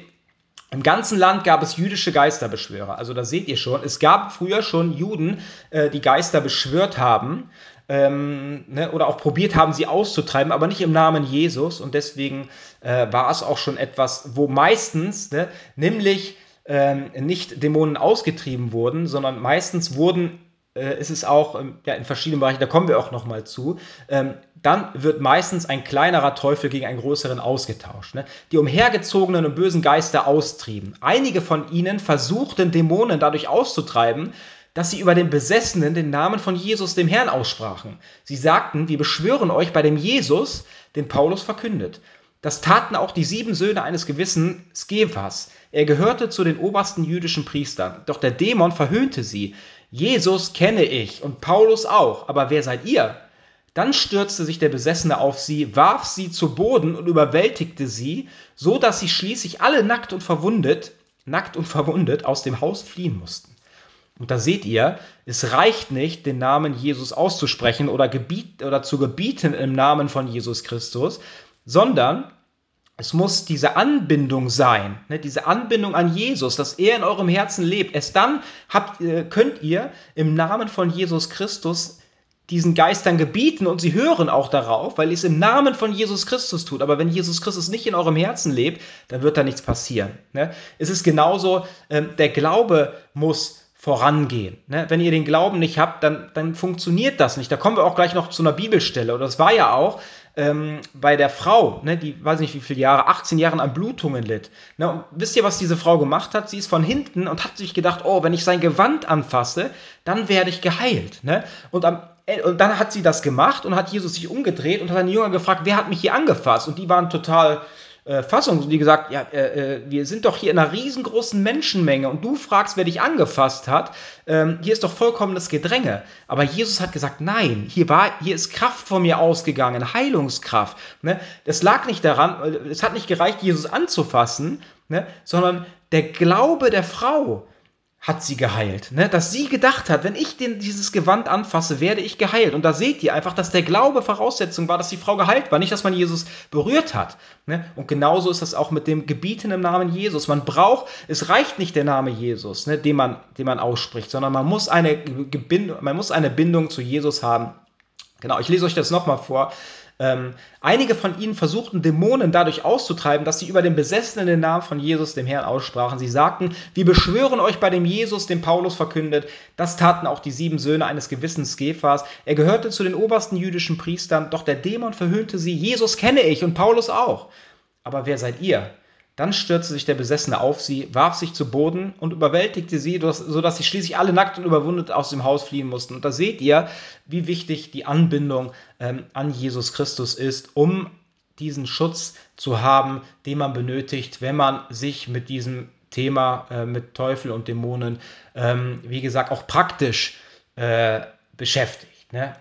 im ganzen Land gab es jüdische Geisterbeschwörer. Also da seht ihr schon, es gab früher schon Juden, äh, die Geister beschwört haben ähm, ne, oder auch probiert haben, sie auszutreiben, aber nicht im Namen Jesus. Und deswegen äh, war es auch schon etwas, wo meistens, ne, nämlich ähm, nicht Dämonen ausgetrieben wurden, sondern meistens wurden äh, ist es auch ähm, ja, in verschiedenen Bereichen, da kommen wir auch nochmal zu, ähm, dann wird meistens ein kleinerer Teufel gegen einen größeren ausgetauscht, ne? die umhergezogenen und bösen Geister austrieben. Einige von ihnen versuchten Dämonen dadurch auszutreiben, dass sie über den Besessenen den Namen von Jesus, dem Herrn, aussprachen. Sie sagten, wir beschwören euch bei dem Jesus, den Paulus verkündet. Das taten auch die sieben Söhne eines gewissen Skevas. Er gehörte zu den obersten jüdischen Priestern. Doch der Dämon verhöhnte sie. Jesus kenne ich und Paulus auch, aber wer seid ihr? Dann stürzte sich der Besessene auf sie, warf sie zu Boden und überwältigte sie, so dass sie schließlich alle nackt und verwundet, nackt und verwundet aus dem Haus fliehen mussten. Und da seht ihr, es reicht nicht, den Namen Jesus auszusprechen oder, gebiet, oder zu gebieten im Namen von Jesus Christus, sondern es muss diese Anbindung sein, ne, diese Anbindung an Jesus, dass er in eurem Herzen lebt. Erst dann habt, äh, könnt ihr im Namen von Jesus Christus diesen Geistern gebieten und sie hören auch darauf, weil ihr es im Namen von Jesus Christus tut. Aber wenn Jesus Christus nicht in eurem Herzen lebt, dann wird da nichts passieren. Ne? Es ist genauso, ähm, der Glaube muss vorangehen. Ne? Wenn ihr den Glauben nicht habt, dann, dann funktioniert das nicht. Da kommen wir auch gleich noch zu einer Bibelstelle. Und das war ja auch ähm, bei der Frau, ne, die weiß nicht wie viele Jahre, 18 Jahre an Blutungen litt. Ne? Und wisst ihr, was diese Frau gemacht hat? Sie ist von hinten und hat sich gedacht, oh, wenn ich sein Gewand anfasse, dann werde ich geheilt. Ne? Und am und dann hat sie das gemacht und hat Jesus sich umgedreht und hat seine Jünger gefragt, wer hat mich hier angefasst? Und die waren total äh, Fassung, die gesagt, ja, äh, äh, wir sind doch hier in einer riesengroßen Menschenmenge und du fragst, wer dich angefasst hat. Ähm, hier ist doch vollkommenes Gedränge. Aber Jesus hat gesagt, nein, hier war, hier ist Kraft von mir ausgegangen, Heilungskraft. Ne? Das lag nicht daran, äh, es hat nicht gereicht, Jesus anzufassen, ne? sondern der Glaube der Frau hat sie geheilt. Ne? Dass sie gedacht hat, wenn ich den, dieses Gewand anfasse, werde ich geheilt. Und da seht ihr einfach, dass der Glaube Voraussetzung war, dass die Frau geheilt war, nicht, dass man Jesus berührt hat. Ne? Und genauso ist das auch mit dem Gebieten im Namen Jesus. Man braucht, es reicht nicht der Name Jesus, ne, den, man, den man ausspricht, sondern man muss, eine man muss eine Bindung zu Jesus haben. Genau, ich lese euch das nochmal vor. Ähm, einige von ihnen versuchten Dämonen dadurch auszutreiben, dass sie über den Besessenen den Namen von Jesus, dem Herrn, aussprachen. Sie sagten, wir beschwören euch bei dem Jesus, den Paulus verkündet. Das taten auch die sieben Söhne eines gewissen Skephas. Er gehörte zu den obersten jüdischen Priestern, doch der Dämon verhöhnte sie. Jesus kenne ich und Paulus auch. Aber wer seid ihr? Dann stürzte sich der Besessene auf sie, warf sich zu Boden und überwältigte sie, sodass sie schließlich alle nackt und überwundet aus dem Haus fliehen mussten. Und da seht ihr, wie wichtig die Anbindung ähm, an Jesus Christus ist, um diesen Schutz zu haben, den man benötigt, wenn man sich mit diesem Thema, äh, mit Teufel und Dämonen, ähm, wie gesagt, auch praktisch äh, beschäftigt. Ne?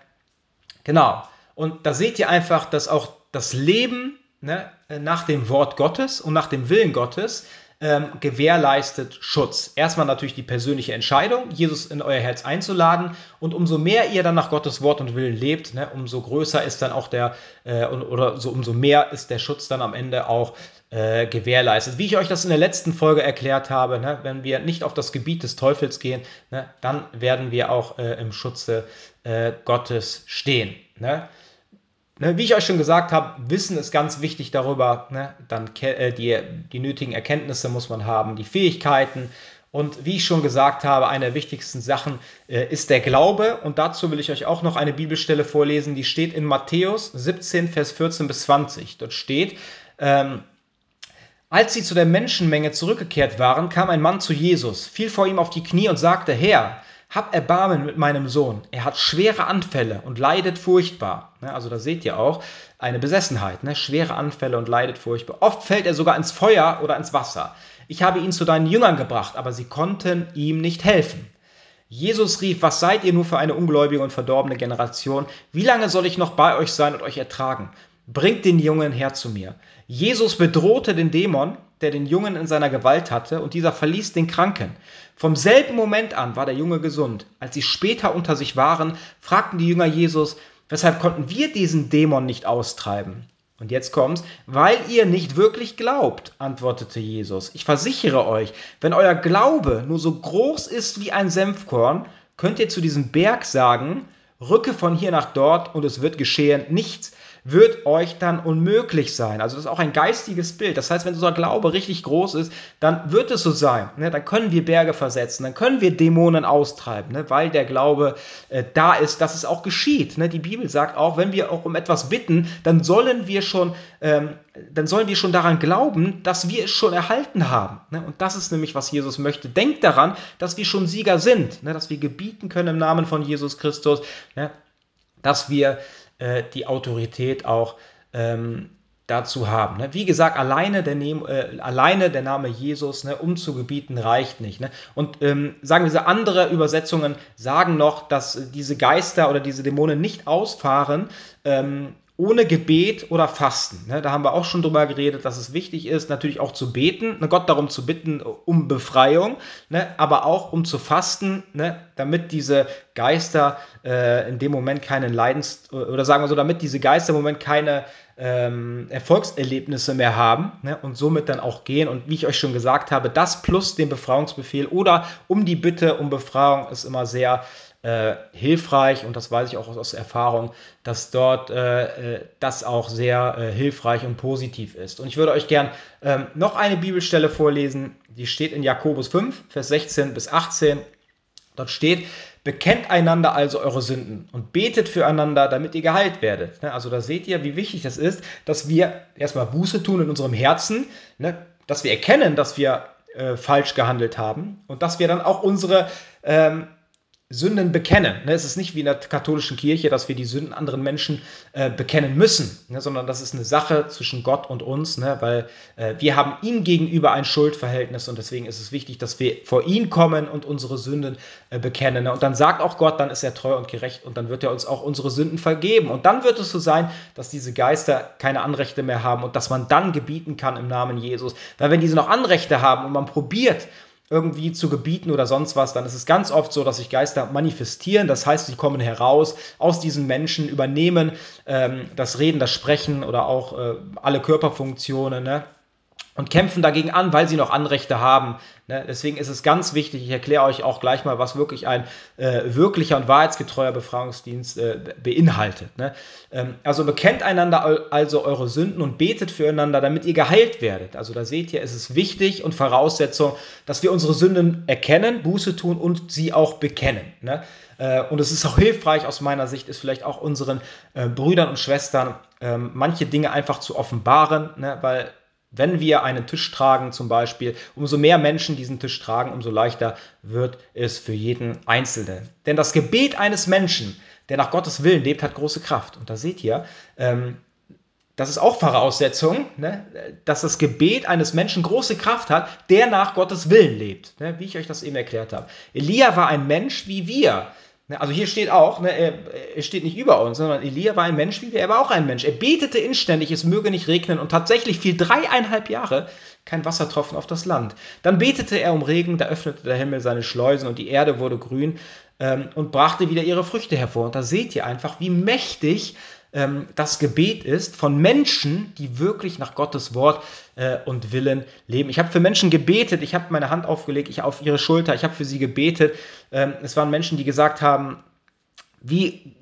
Genau. Und da seht ihr einfach, dass auch das Leben ne, nach dem Wort Gottes und nach dem Willen Gottes ähm, gewährleistet Schutz. Erstmal natürlich die persönliche Entscheidung, Jesus in euer Herz einzuladen und umso mehr ihr dann nach Gottes Wort und Willen lebt, ne, umso größer ist dann auch der äh, oder so umso mehr ist der Schutz dann am Ende auch äh, gewährleistet. Wie ich euch das in der letzten Folge erklärt habe, ne, wenn wir nicht auf das Gebiet des Teufels gehen, ne, dann werden wir auch äh, im Schutze äh, Gottes stehen. Ne? Ne, wie ich euch schon gesagt habe, Wissen ist ganz wichtig darüber. Ne? Dann äh, die, die nötigen Erkenntnisse muss man haben, die Fähigkeiten. Und wie ich schon gesagt habe, eine der wichtigsten Sachen äh, ist der Glaube. Und dazu will ich euch auch noch eine Bibelstelle vorlesen, die steht in Matthäus 17, Vers 14 bis 20. Dort steht, ähm, als sie zu der Menschenmenge zurückgekehrt waren, kam ein Mann zu Jesus, fiel vor ihm auf die Knie und sagte, Herr, hab Erbarmen mit meinem Sohn. Er hat schwere Anfälle und leidet furchtbar. Ne, also da seht ihr auch eine Besessenheit, ne? schwere Anfälle und leidet furchtbar. Oft fällt er sogar ins Feuer oder ins Wasser. Ich habe ihn zu deinen Jüngern gebracht, aber sie konnten ihm nicht helfen. Jesus rief, was seid ihr nur für eine ungläubige und verdorbene Generation? Wie lange soll ich noch bei euch sein und euch ertragen? Bringt den Jungen her zu mir. Jesus bedrohte den Dämon, der den Jungen in seiner Gewalt hatte, und dieser verließ den Kranken. Vom selben Moment an war der Junge gesund. Als sie später unter sich waren, fragten die Jünger Jesus, weshalb konnten wir diesen Dämon nicht austreiben? Und jetzt kommt's, weil ihr nicht wirklich glaubt, antwortete Jesus. Ich versichere euch, wenn euer Glaube nur so groß ist wie ein Senfkorn, könnt ihr zu diesem Berg sagen, rücke von hier nach dort und es wird geschehen. Nichts wird euch dann unmöglich sein. Also das ist auch ein geistiges Bild. Das heißt, wenn unser Glaube richtig groß ist, dann wird es so sein. Ne? Dann können wir Berge versetzen, dann können wir Dämonen austreiben, ne? weil der Glaube äh, da ist, dass es auch geschieht. Ne? Die Bibel sagt auch, wenn wir auch um etwas bitten, dann sollen wir schon, ähm, dann sollen wir schon daran glauben, dass wir es schon erhalten haben. Ne? Und das ist nämlich, was Jesus möchte. Denkt daran, dass wir schon Sieger sind, ne? dass wir gebieten können im Namen von Jesus Christus, ne? dass wir äh, die Autorität auch ähm, dazu haben. Ne? Wie gesagt, alleine der, äh, alleine der Name Jesus, ne, um zu gebieten, reicht nicht. Ne? Und ähm, sagen wir so, andere Übersetzungen sagen noch, dass diese Geister oder diese Dämonen nicht ausfahren, ähm, ohne Gebet oder Fasten. Ne? Da haben wir auch schon drüber geredet, dass es wichtig ist, natürlich auch zu beten, ne? Gott darum zu bitten, um Befreiung, ne? aber auch um zu fasten, damit diese Geister äh, in dem Moment keinen Leidens, oder sagen wir so, damit diese Geister im Moment keine ähm, Erfolgserlebnisse mehr haben und somit dann auch gehen. Und wie ich euch schon gesagt habe, das plus den Befreiungsbefehl oder um die Bitte um Befreiung ist immer sehr äh, hilfreich und das weiß ich auch aus, aus Erfahrung, dass dort äh, äh, das auch sehr äh, hilfreich und positiv ist. Und ich würde euch gern ähm, noch eine Bibelstelle vorlesen, die steht in Jakobus 5, Vers 16 bis 18. Dort steht, bekennt einander also eure Sünden und betet füreinander, damit ihr geheilt werdet. Ne? Also da seht ihr, wie wichtig das ist, dass wir erstmal Buße tun in unserem Herzen, ne? dass wir erkennen, dass wir äh, falsch gehandelt haben und dass wir dann auch unsere ähm, Sünden bekennen. Ne? Es ist nicht wie in der katholischen Kirche, dass wir die Sünden anderen Menschen äh, bekennen müssen, ne? sondern das ist eine Sache zwischen Gott und uns, ne? weil äh, wir haben ihm gegenüber ein Schuldverhältnis und deswegen ist es wichtig, dass wir vor ihn kommen und unsere Sünden äh, bekennen. Ne? Und dann sagt auch Gott, dann ist er treu und gerecht und dann wird er uns auch unsere Sünden vergeben. Und dann wird es so sein, dass diese Geister keine Anrechte mehr haben und dass man dann gebieten kann im Namen Jesus. Weil wenn diese noch Anrechte haben und man probiert, irgendwie zu gebieten oder sonst was, dann ist es ganz oft so, dass sich Geister manifestieren. Das heißt, sie kommen heraus aus diesen Menschen, übernehmen ähm, das Reden, das Sprechen oder auch äh, alle Körperfunktionen. Ne? Und kämpfen dagegen an, weil sie noch Anrechte haben. Ne? Deswegen ist es ganz wichtig, ich erkläre euch auch gleich mal, was wirklich ein äh, wirklicher und wahrheitsgetreuer Befreiungsdienst äh, beinhaltet. Ne? Ähm, also bekennt einander also eure Sünden und betet füreinander, damit ihr geheilt werdet. Also da seht ihr, es ist wichtig und Voraussetzung, dass wir unsere Sünden erkennen, Buße tun und sie auch bekennen. Ne? Äh, und es ist auch hilfreich aus meiner Sicht, ist vielleicht auch unseren äh, Brüdern und Schwestern ähm, manche Dinge einfach zu offenbaren, ne? weil wenn wir einen Tisch tragen zum Beispiel, umso mehr Menschen diesen Tisch tragen, umso leichter wird es für jeden Einzelnen. Denn das Gebet eines Menschen, der nach Gottes Willen lebt, hat große Kraft. Und da seht ihr, ähm, das ist auch Voraussetzung, ne, dass das Gebet eines Menschen große Kraft hat, der nach Gottes Willen lebt, ne, wie ich euch das eben erklärt habe. Elia war ein Mensch wie wir. Ne, also hier steht auch, ne, er, steht nicht über uns, sondern Elia war ein Mensch wie wir, er war auch ein Mensch. Er betete inständig, es möge nicht regnen und tatsächlich fiel dreieinhalb Jahre kein Wassertropfen auf das Land. Dann betete er um Regen, da öffnete der Himmel seine Schleusen und die Erde wurde grün ähm, und brachte wieder ihre Früchte hervor. Und da seht ihr einfach, wie mächtig ähm, das Gebet ist von Menschen, die wirklich nach Gottes Wort äh, und Willen leben. Ich habe für Menschen gebetet, ich habe meine Hand aufgelegt, ich auf ihre Schulter, ich habe für sie gebetet. Ähm, es waren Menschen, die gesagt haben, wie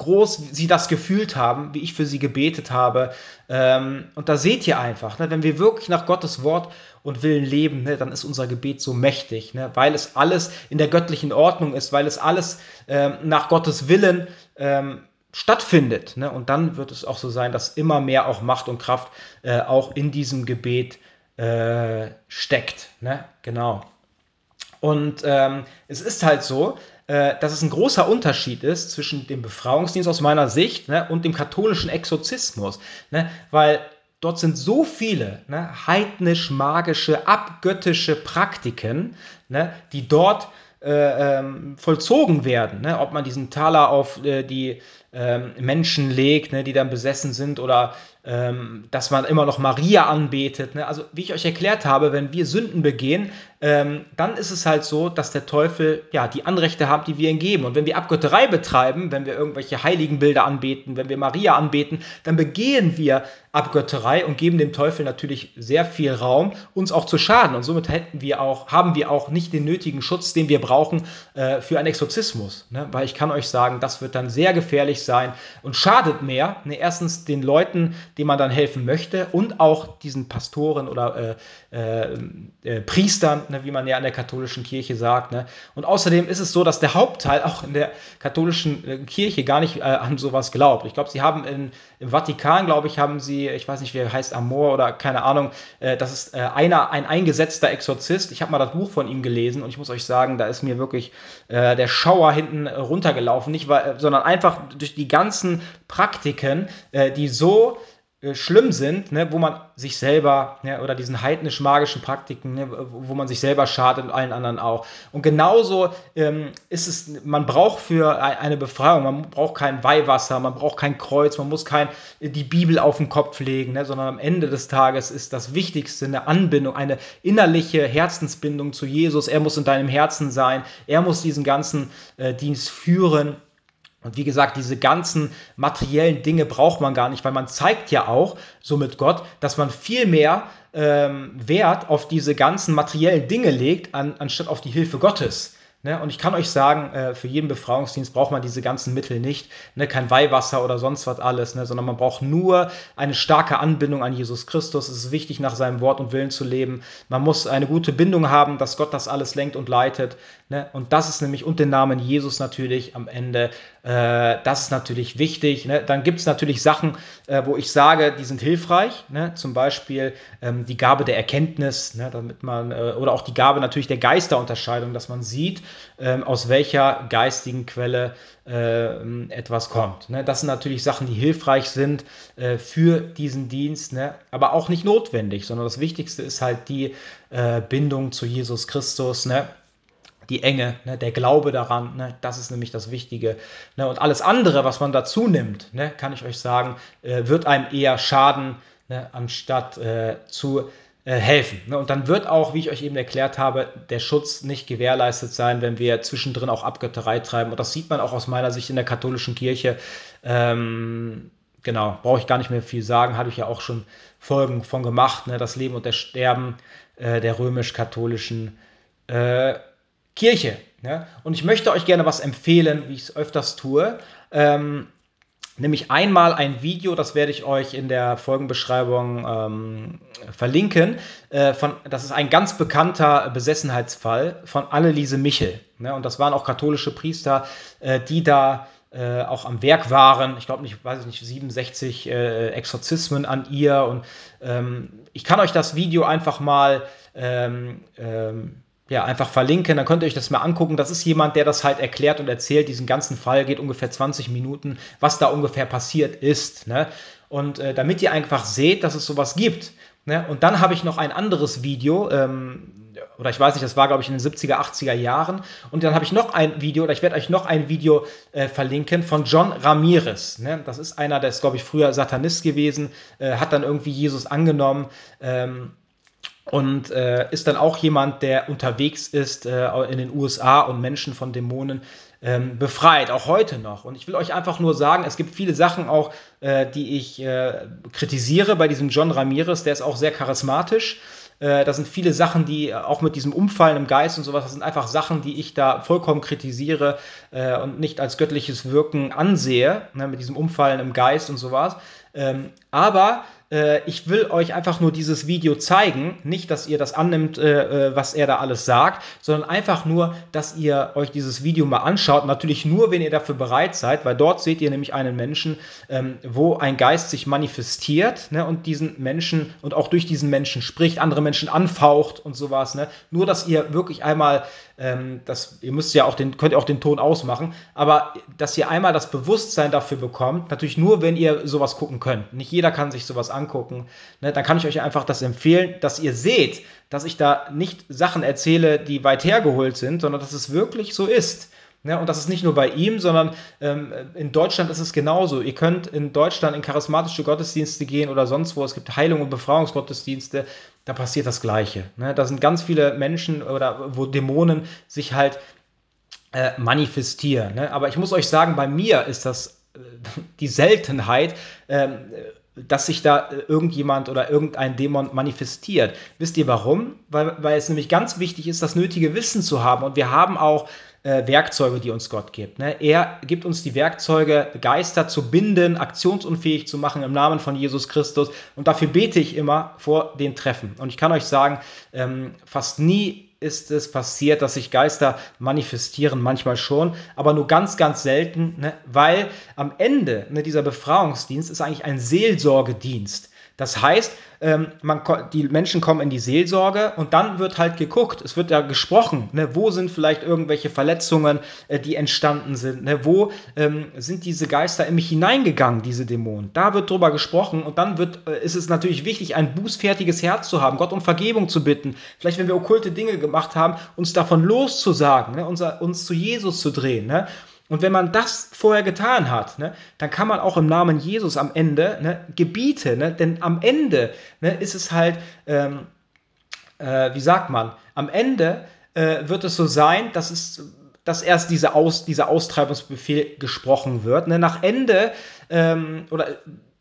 groß sie das gefühlt haben, wie ich für sie gebetet habe. Ähm, und da seht ihr einfach, ne, wenn wir wirklich nach Gottes Wort und Willen leben, ne, dann ist unser Gebet so mächtig, ne, weil es alles in der göttlichen Ordnung ist, weil es alles ähm, nach Gottes Willen ähm, stattfindet. Ne? Und dann wird es auch so sein, dass immer mehr auch Macht und Kraft äh, auch in diesem Gebet äh, steckt. Ne? Genau. Und ähm, es ist halt so, äh, dass es ein großer Unterschied ist zwischen dem Befreiungsdienst aus meiner Sicht ne, und dem katholischen Exorzismus. Ne, weil dort sind so viele ne, heidnisch-magische, abgöttische Praktiken, ne, die dort äh, ähm, vollzogen werden. Ne? Ob man diesen Taler auf äh, die ähm, Menschen legt, ne, die dann besessen sind oder ähm, dass man immer noch Maria anbetet. Ne? Also wie ich euch erklärt habe, wenn wir Sünden begehen, ähm, dann ist es halt so, dass der Teufel ja die Anrechte hat, die wir ihm geben. Und wenn wir Abgötterei betreiben, wenn wir irgendwelche Heiligenbilder anbeten, wenn wir Maria anbeten, dann begehen wir Abgötterei und geben dem Teufel natürlich sehr viel Raum, uns auch zu schaden. Und somit hätten wir auch, haben wir auch nicht den nötigen Schutz, den wir brauchen äh, für einen Exorzismus. Ne? Weil ich kann euch sagen, das wird dann sehr gefährlich sein und schadet mehr. Ne? Erstens den Leuten, denen man dann helfen möchte und auch diesen Pastoren oder äh, äh, äh Priestern, ne? wie man ja in der katholischen Kirche sagt. Ne? Und außerdem ist es so, dass der Hauptteil auch in der katholischen äh, Kirche gar nicht äh, an sowas glaubt. Ich glaube, sie haben in, im Vatikan, glaube ich, haben sie ich weiß nicht, wie er heißt, Amor oder keine Ahnung, äh, das ist einer, ein eingesetzter Exorzist. Ich habe mal das Buch von ihm gelesen und ich muss euch sagen, da ist mir wirklich der Schauer hinten runtergelaufen, nicht weil, sondern einfach durch die ganzen Praktiken, äh, die so äh, schlimm sind, ne, wo man sich selber, ne, oder diesen heidnisch-magischen Praktiken, ne, wo man sich selber schadet und allen anderen auch. Und genauso ähm, ist es, man braucht für eine Befreiung, man braucht kein Weihwasser, man braucht kein Kreuz, man muss kein, die Bibel auf den Kopf legen, ne, sondern am Ende des Tages ist das Wichtigste eine Anbindung, eine innerliche Herzensbindung zu Jesus. Er muss in deinem Herzen sein, er muss diesen ganzen äh, Dienst führen. Und wie gesagt, diese ganzen materiellen Dinge braucht man gar nicht, weil man zeigt ja auch, so mit Gott, dass man viel mehr ähm, Wert auf diese ganzen materiellen Dinge legt, an, anstatt auf die Hilfe Gottes. Ne? Und ich kann euch sagen, äh, für jeden Befreiungsdienst braucht man diese ganzen Mittel nicht. Ne? Kein Weihwasser oder sonst was alles, ne? sondern man braucht nur eine starke Anbindung an Jesus Christus. Es ist wichtig, nach seinem Wort und Willen zu leben. Man muss eine gute Bindung haben, dass Gott das alles lenkt und leitet. Ne? Und das ist nämlich, und den Namen Jesus natürlich am Ende, äh, das ist natürlich wichtig. Ne? Dann gibt es natürlich Sachen, äh, wo ich sage, die sind hilfreich. Ne? Zum Beispiel ähm, die Gabe der Erkenntnis, ne? damit man, äh, oder auch die Gabe natürlich der Geisterunterscheidung, dass man sieht, ähm, aus welcher geistigen Quelle äh, etwas kommt. Ne? Das sind natürlich Sachen, die hilfreich sind äh, für diesen Dienst, ne? aber auch nicht notwendig, sondern das Wichtigste ist halt die äh, Bindung zu Jesus Christus. Ne? Die Enge, ne, der Glaube daran, ne, das ist nämlich das Wichtige. Ne, und alles andere, was man dazu nimmt, ne, kann ich euch sagen, äh, wird einem eher schaden, ne, anstatt äh, zu äh, helfen. Ne? Und dann wird auch, wie ich euch eben erklärt habe, der Schutz nicht gewährleistet sein, wenn wir zwischendrin auch Abgötterei treiben. Und das sieht man auch aus meiner Sicht in der katholischen Kirche. Ähm, genau, brauche ich gar nicht mehr viel sagen, habe ich ja auch schon Folgen von gemacht. Ne? Das Leben und das Sterben äh, der römisch-katholischen äh, Kirche. Ne? Und ich möchte euch gerne was empfehlen, wie ich es öfters tue. Ähm, nämlich einmal ein Video, das werde ich euch in der Folgenbeschreibung ähm, verlinken. Äh, von, das ist ein ganz bekannter Besessenheitsfall von Anneliese Michel. Ne? Und das waren auch katholische Priester, äh, die da äh, auch am Werk waren. Ich glaube nicht, weiß ich nicht, 67 äh, Exorzismen an ihr. Und ähm, ich kann euch das Video einfach mal ähm, ähm ja, einfach verlinken, dann könnt ihr euch das mal angucken. Das ist jemand, der das halt erklärt und erzählt. Diesen ganzen Fall geht ungefähr 20 Minuten, was da ungefähr passiert ist. Ne? Und äh, damit ihr einfach seht, dass es sowas gibt. Ne? Und dann habe ich noch ein anderes Video, ähm, oder ich weiß nicht, das war, glaube ich, in den 70er, 80er Jahren. Und dann habe ich noch ein Video, oder ich werde euch noch ein Video äh, verlinken von John Ramirez. Ne? Das ist einer, der ist, glaube ich, früher Satanist gewesen, äh, hat dann irgendwie Jesus angenommen. Ähm, und äh, ist dann auch jemand, der unterwegs ist äh, in den USA und Menschen von Dämonen ähm, befreit, auch heute noch. Und ich will euch einfach nur sagen, es gibt viele Sachen auch, äh, die ich äh, kritisiere bei diesem John Ramirez, der ist auch sehr charismatisch. Äh, da sind viele Sachen, die auch mit diesem Umfallen im Geist und sowas, das sind einfach Sachen, die ich da vollkommen kritisiere äh, und nicht als göttliches Wirken ansehe, ne, mit diesem Umfallen im Geist und sowas. Ähm, aber äh, ich will euch einfach nur dieses Video zeigen. Nicht, dass ihr das annimmt, äh, äh, was er da alles sagt, sondern einfach nur, dass ihr euch dieses Video mal anschaut. Natürlich nur, wenn ihr dafür bereit seid, weil dort seht ihr nämlich einen Menschen, ähm, wo ein Geist sich manifestiert ne, und diesen Menschen und auch durch diesen Menschen spricht, andere Menschen anfaucht und sowas. Ne? Nur, dass ihr wirklich einmal ähm, das, ihr müsst ja auch den, könnt auch den Ton ausmachen, aber dass ihr einmal das Bewusstsein dafür bekommt, natürlich nur, wenn ihr sowas gucken könnt. Nicht jeder kann sich sowas angucken. Ne? Dann kann ich euch einfach das empfehlen, dass ihr seht, dass ich da nicht Sachen erzähle, die weit hergeholt sind, sondern dass es wirklich so ist. Ja, und das ist nicht nur bei ihm, sondern ähm, in Deutschland ist es genauso. Ihr könnt in Deutschland in charismatische Gottesdienste gehen oder sonst wo. Es gibt Heilung- und Befreiungsgottesdienste. Da passiert das Gleiche. Ne? Da sind ganz viele Menschen oder wo Dämonen sich halt äh, manifestieren. Ne? Aber ich muss euch sagen, bei mir ist das äh, die Seltenheit. Ähm, dass sich da äh, irgendjemand oder irgendein Dämon manifestiert. Wisst ihr warum? Weil, weil es nämlich ganz wichtig ist, das nötige Wissen zu haben. Und wir haben auch äh, Werkzeuge, die uns Gott gibt. Ne? Er gibt uns die Werkzeuge, Geister zu binden, aktionsunfähig zu machen im Namen von Jesus Christus. Und dafür bete ich immer vor den Treffen. Und ich kann euch sagen, ähm, fast nie ist es passiert, dass sich Geister manifestieren, manchmal schon, aber nur ganz, ganz selten, ne? weil am Ende ne, dieser Befreiungsdienst ist eigentlich ein Seelsorgedienst. Das heißt, ähm, man, die Menschen kommen in die Seelsorge und dann wird halt geguckt, es wird ja gesprochen, ne, wo sind vielleicht irgendwelche Verletzungen, äh, die entstanden sind, ne, wo ähm, sind diese Geister in mich hineingegangen, diese Dämonen. Da wird drüber gesprochen und dann wird, äh, ist es natürlich wichtig, ein bußfertiges Herz zu haben, Gott um Vergebung zu bitten. Vielleicht, wenn wir okkulte Dinge gemacht haben, uns davon loszusagen, ne, unser, uns zu Jesus zu drehen. Ne? Und wenn man das vorher getan hat, ne, dann kann man auch im Namen Jesus am Ende ne, Gebiete, ne, denn am Ende ne, ist es halt, ähm, äh, wie sagt man, am Ende äh, wird es so sein, dass es dass erst diese Aus, dieser Austreibungsbefehl gesprochen wird. Ne? Nach Ende ähm, oder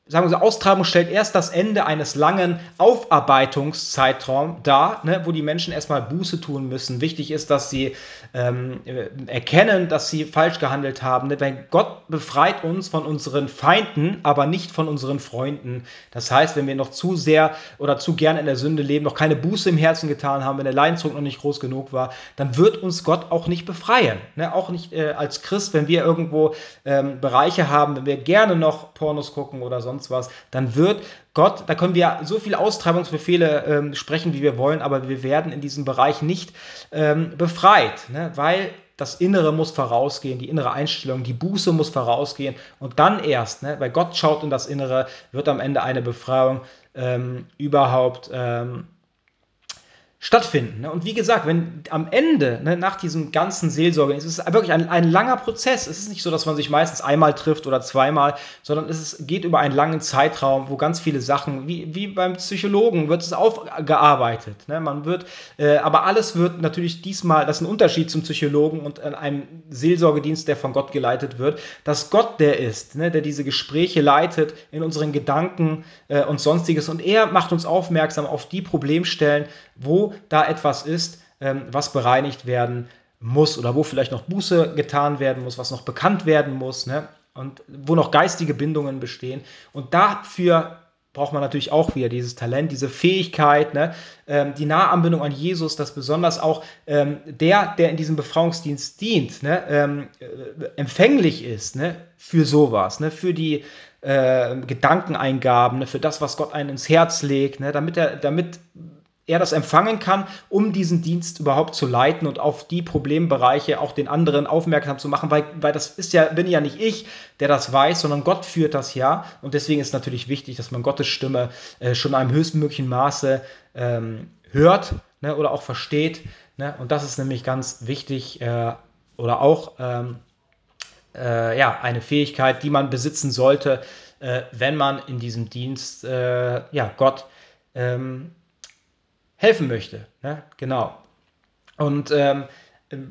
sagen wir so, Austreibung stellt erst das Ende eines langen Aufarbeitungszeitraums dar, ne, wo die Menschen erstmal Buße tun müssen. Wichtig ist, dass sie ähm, erkennen, dass sie falsch gehandelt haben. Ne? Denn Gott befreit uns von unseren Feinden, aber nicht von unseren Freunden. Das heißt, wenn wir noch zu sehr oder zu gern in der Sünde leben, noch keine Buße im Herzen getan haben, wenn der Leidensdruck noch nicht groß genug war, dann wird uns Gott auch nicht befreien. Ne? Auch nicht äh, als Christ, wenn wir irgendwo ähm, Bereiche haben, wenn wir gerne noch Pornos gucken oder sonst sonst was, dann wird Gott, da können wir so viele Austreibungsbefehle ähm, sprechen, wie wir wollen, aber wir werden in diesem Bereich nicht ähm, befreit, ne? weil das Innere muss vorausgehen, die innere Einstellung, die Buße muss vorausgehen und dann erst, ne, weil Gott schaut in das Innere, wird am Ende eine Befreiung ähm, überhaupt ähm, stattfinden. Ne? Und wie gesagt, wenn am Ende, ne, nach diesem ganzen Seelsorge, es ist wirklich ein, ein langer Prozess. Es ist nicht so, dass man sich meistens einmal trifft oder zweimal, sondern es ist, geht über einen langen Zeitraum, wo ganz viele Sachen, wie, wie beim Psychologen, wird es aufgearbeitet. Ne? Man wird, äh, aber alles wird natürlich diesmal, das ist ein Unterschied zum Psychologen und einem Seelsorgedienst, der von Gott geleitet wird, dass Gott der ist, ne, der diese Gespräche leitet in unseren Gedanken äh, und sonstiges. Und er macht uns aufmerksam auf die Problemstellen, wo da etwas ist, ähm, was bereinigt werden muss oder wo vielleicht noch Buße getan werden muss, was noch bekannt werden muss ne? und wo noch geistige Bindungen bestehen. Und dafür braucht man natürlich auch wieder dieses Talent, diese Fähigkeit, ne? ähm, die Nahanbindung an Jesus, dass besonders auch ähm, der, der in diesem Befreiungsdienst dient, ne? ähm, äh, empfänglich ist ne? für sowas, ne? für die äh, Gedankeneingaben, ne? für das, was Gott einen ins Herz legt, ne? damit er, damit er das empfangen kann, um diesen Dienst überhaupt zu leiten und auf die Problembereiche auch den anderen aufmerksam zu machen, weil, weil das ist ja, bin ja nicht ich, der das weiß, sondern Gott führt das ja. Und deswegen ist natürlich wichtig, dass man Gottes Stimme äh, schon in einem höchstmöglichen Maße ähm, hört ne, oder auch versteht. Ne? Und das ist nämlich ganz wichtig äh, oder auch ähm, äh, ja, eine Fähigkeit, die man besitzen sollte, äh, wenn man in diesem Dienst äh, ja, Gott ähm, helfen möchte. Ne? Genau. Und ähm,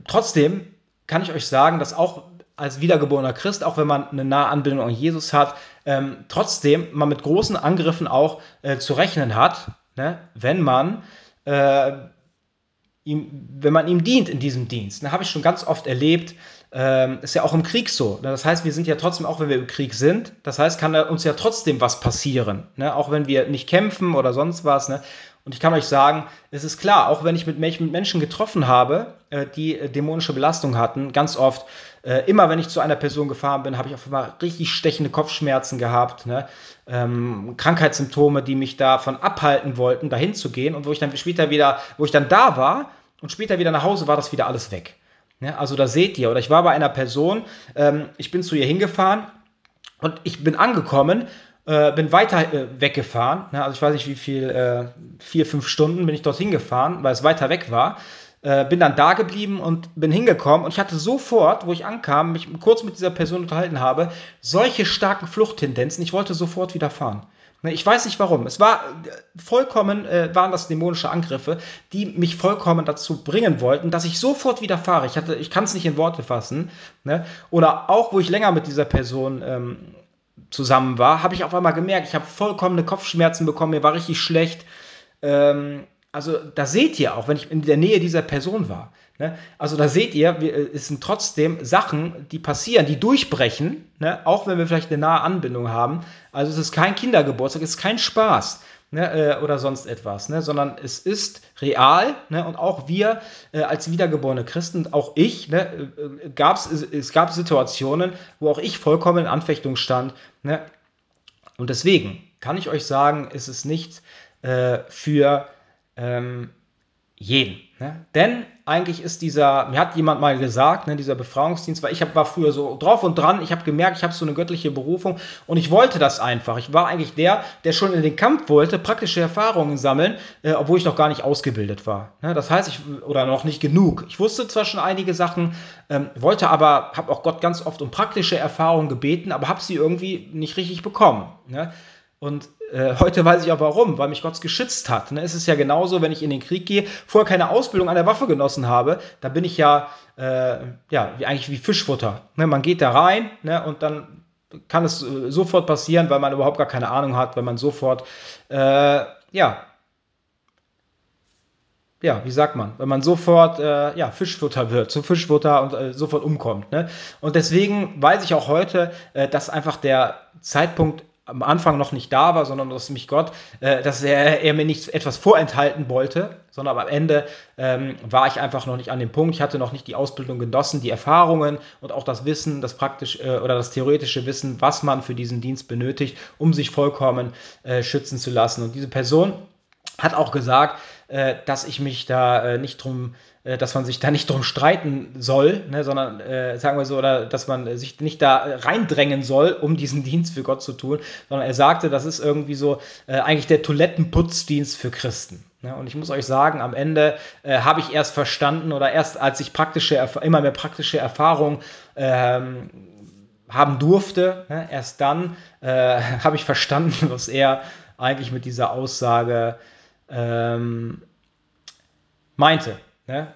trotzdem kann ich euch sagen, dass auch als wiedergeborener Christ, auch wenn man eine nahe Anbindung an Jesus hat, ähm, trotzdem man mit großen Angriffen auch äh, zu rechnen hat, ne? wenn man äh, ihm, wenn man ihm dient in diesem Dienst. Da habe ich schon ganz oft erlebt, ähm, ist ja auch im Krieg so. Ne? Das heißt, wir sind ja trotzdem, auch wenn wir im Krieg sind, das heißt, kann uns ja trotzdem was passieren. Ne? Auch wenn wir nicht kämpfen oder sonst was. Ne? Und ich kann euch sagen, es ist klar, auch wenn ich mit, mit Menschen getroffen habe, äh, die äh, dämonische Belastung hatten, ganz oft, äh, immer wenn ich zu einer Person gefahren bin, habe ich auf einmal richtig stechende Kopfschmerzen gehabt, ne? ähm, Krankheitssymptome, die mich davon abhalten wollten, dahin zu gehen. Und wo ich dann später wieder, wo ich dann da war, und später wieder nach Hause war das wieder alles weg. Ja, also da seht ihr, oder ich war bei einer Person, ähm, ich bin zu ihr hingefahren und ich bin angekommen, äh, bin weiter äh, weggefahren. Ja, also ich weiß nicht wie viel, äh, vier, fünf Stunden bin ich dorthin gefahren, weil es weiter weg war. Äh, bin dann da geblieben und bin hingekommen und ich hatte sofort, wo ich ankam, mich kurz mit dieser Person unterhalten habe, solche starken Fluchttendenzen. Ich wollte sofort wieder fahren. Ne, ich weiß nicht warum. Es war äh, vollkommen, äh, waren das dämonische Angriffe, die mich vollkommen dazu bringen wollten, dass ich sofort wieder fahre. Ich, ich kann es nicht in Worte fassen. Ne? Oder auch, wo ich länger mit dieser Person ähm, zusammen war, habe ich auf einmal gemerkt, ich habe vollkommene Kopfschmerzen bekommen, mir war richtig schlecht. Ähm, also da seht ihr auch, wenn ich in der Nähe dieser Person war. Ne? Also da seht ihr, wir, äh, es sind trotzdem Sachen, die passieren, die durchbrechen, ne? auch wenn wir vielleicht eine nahe Anbindung haben. Also es ist kein Kindergeburtstag, es ist kein Spaß. Ne, äh, oder sonst etwas, ne, sondern es ist real ne, und auch wir äh, als wiedergeborene Christen, auch ich, ne, äh, gab's, es, gab Situationen, wo auch ich vollkommen in Anfechtung stand. Ne, und deswegen kann ich euch sagen, ist es nicht äh, für ähm, jeden. Ne? Denn eigentlich ist dieser, mir hat jemand mal gesagt, ne, dieser Befragungsdienst, weil ich hab, war früher so drauf und dran, ich habe gemerkt, ich habe so eine göttliche Berufung und ich wollte das einfach. Ich war eigentlich der, der schon in den Kampf wollte, praktische Erfahrungen sammeln, äh, obwohl ich noch gar nicht ausgebildet war. Ne? Das heißt, ich, oder noch nicht genug. Ich wusste zwar schon einige Sachen, ähm, wollte aber, habe auch Gott ganz oft um praktische Erfahrungen gebeten, aber habe sie irgendwie nicht richtig bekommen. Ne? Und heute weiß ich auch warum, weil mich Gott geschützt hat. Ne? Es ist ja genauso, wenn ich in den Krieg gehe, vorher keine Ausbildung an der Waffe genossen habe, da bin ich ja, äh, ja wie, eigentlich wie Fischfutter. Ne? Man geht da rein ne? und dann kann es äh, sofort passieren, weil man überhaupt gar keine Ahnung hat, wenn man sofort, äh, ja, ja, wie sagt man, wenn man sofort äh, ja, Fischfutter wird, zu Fischfutter und äh, sofort umkommt. Ne? Und deswegen weiß ich auch heute, äh, dass einfach der Zeitpunkt am Anfang noch nicht da war, sondern dass mich Gott, äh, dass er, er, mir nicht etwas vorenthalten wollte, sondern am Ende ähm, war ich einfach noch nicht an dem Punkt. Ich hatte noch nicht die Ausbildung genossen, die Erfahrungen und auch das Wissen, das praktisch äh, oder das theoretische Wissen, was man für diesen Dienst benötigt, um sich vollkommen äh, schützen zu lassen. Und diese Person hat auch gesagt, äh, dass ich mich da äh, nicht drum dass man sich da nicht drum streiten soll, ne, sondern äh, sagen wir so, oder dass man sich nicht da reindrängen soll, um diesen Dienst für Gott zu tun, sondern er sagte, das ist irgendwie so äh, eigentlich der Toilettenputzdienst für Christen. Ne? Und ich muss euch sagen, am Ende äh, habe ich erst verstanden oder erst als ich praktische, immer mehr praktische Erfahrung ähm, haben durfte, ne, erst dann äh, habe ich verstanden, was er eigentlich mit dieser Aussage ähm, meinte. Ne?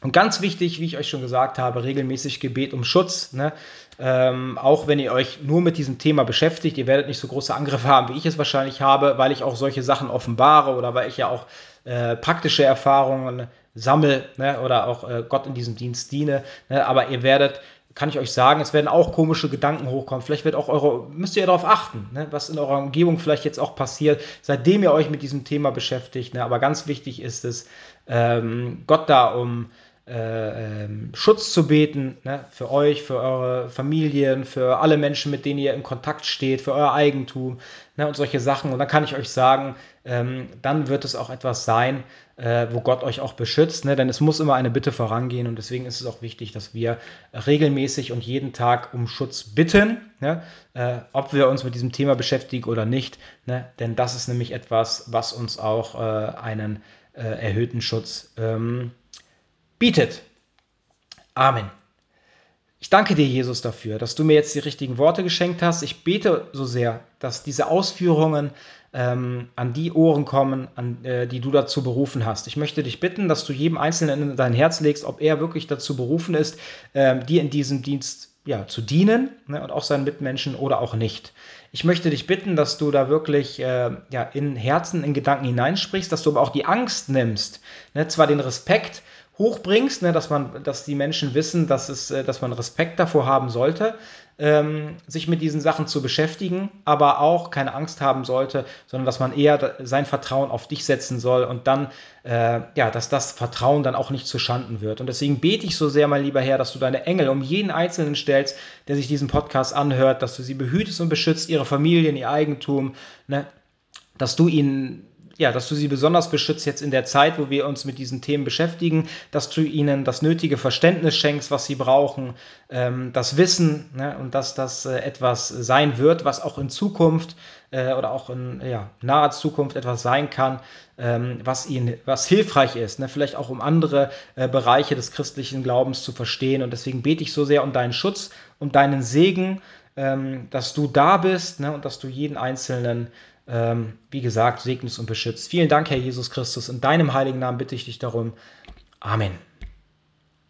Und ganz wichtig, wie ich euch schon gesagt habe, regelmäßig Gebet um Schutz. Ne? Ähm, auch wenn ihr euch nur mit diesem Thema beschäftigt, ihr werdet nicht so große Angriffe haben, wie ich es wahrscheinlich habe, weil ich auch solche Sachen offenbare oder weil ich ja auch äh, praktische Erfahrungen sammle ne? oder auch äh, Gott in diesem Dienst diene. Ne? Aber ihr werdet kann ich euch sagen, es werden auch komische Gedanken hochkommen. Vielleicht wird auch eure, müsst ihr darauf achten, ne, was in eurer Umgebung vielleicht jetzt auch passiert, seitdem ihr euch mit diesem Thema beschäftigt. Ne. Aber ganz wichtig ist es, ähm, Gott da um äh, ähm, Schutz zu beten, ne, für euch, für eure Familien, für alle Menschen, mit denen ihr in Kontakt steht, für euer Eigentum ne, und solche Sachen. Und dann kann ich euch sagen, ähm, dann wird es auch etwas sein, äh, wo Gott euch auch beschützt, ne? denn es muss immer eine Bitte vorangehen und deswegen ist es auch wichtig, dass wir regelmäßig und jeden Tag um Schutz bitten, ne? äh, ob wir uns mit diesem Thema beschäftigen oder nicht, ne? denn das ist nämlich etwas, was uns auch äh, einen äh, erhöhten Schutz ähm, bietet. Amen. Ich danke dir, Jesus, dafür, dass du mir jetzt die richtigen Worte geschenkt hast. Ich bete so sehr, dass diese Ausführungen ähm, an die Ohren kommen, an, äh, die du dazu berufen hast. Ich möchte dich bitten, dass du jedem Einzelnen in dein Herz legst, ob er wirklich dazu berufen ist, ähm, dir in diesem Dienst ja, zu dienen ne, und auch seinen Mitmenschen oder auch nicht. Ich möchte dich bitten, dass du da wirklich äh, ja, in Herzen, in Gedanken hineinsprichst, dass du aber auch die Angst nimmst. Ne, zwar den Respekt, hochbringst, ne, dass man, dass die Menschen wissen, dass es, äh, dass man Respekt davor haben sollte, ähm, sich mit diesen Sachen zu beschäftigen, aber auch keine Angst haben sollte, sondern dass man eher sein Vertrauen auf dich setzen soll und dann, äh, ja, dass das Vertrauen dann auch nicht zu Schanden wird. Und deswegen bete ich so sehr, mein lieber Herr, dass du deine Engel um jeden Einzelnen stellst, der sich diesen Podcast anhört, dass du sie behütest und beschützt, ihre Familien, ihr Eigentum, ne, dass du ihnen ja, dass du sie besonders beschützt jetzt in der Zeit, wo wir uns mit diesen Themen beschäftigen, dass du ihnen das nötige Verständnis schenkst, was sie brauchen, ähm, das Wissen ne, und dass das äh, etwas sein wird, was auch in Zukunft äh, oder auch in ja, naher Zukunft etwas sein kann, ähm, was ihnen was hilfreich ist, ne, vielleicht auch um andere äh, Bereiche des christlichen Glaubens zu verstehen. Und deswegen bete ich so sehr um deinen Schutz, um deinen Segen, ähm, dass du da bist ne, und dass du jeden Einzelnen ähm, wie gesagt, segnest und beschützt. Vielen Dank, Herr Jesus Christus. In deinem heiligen Namen bitte ich dich darum. Amen.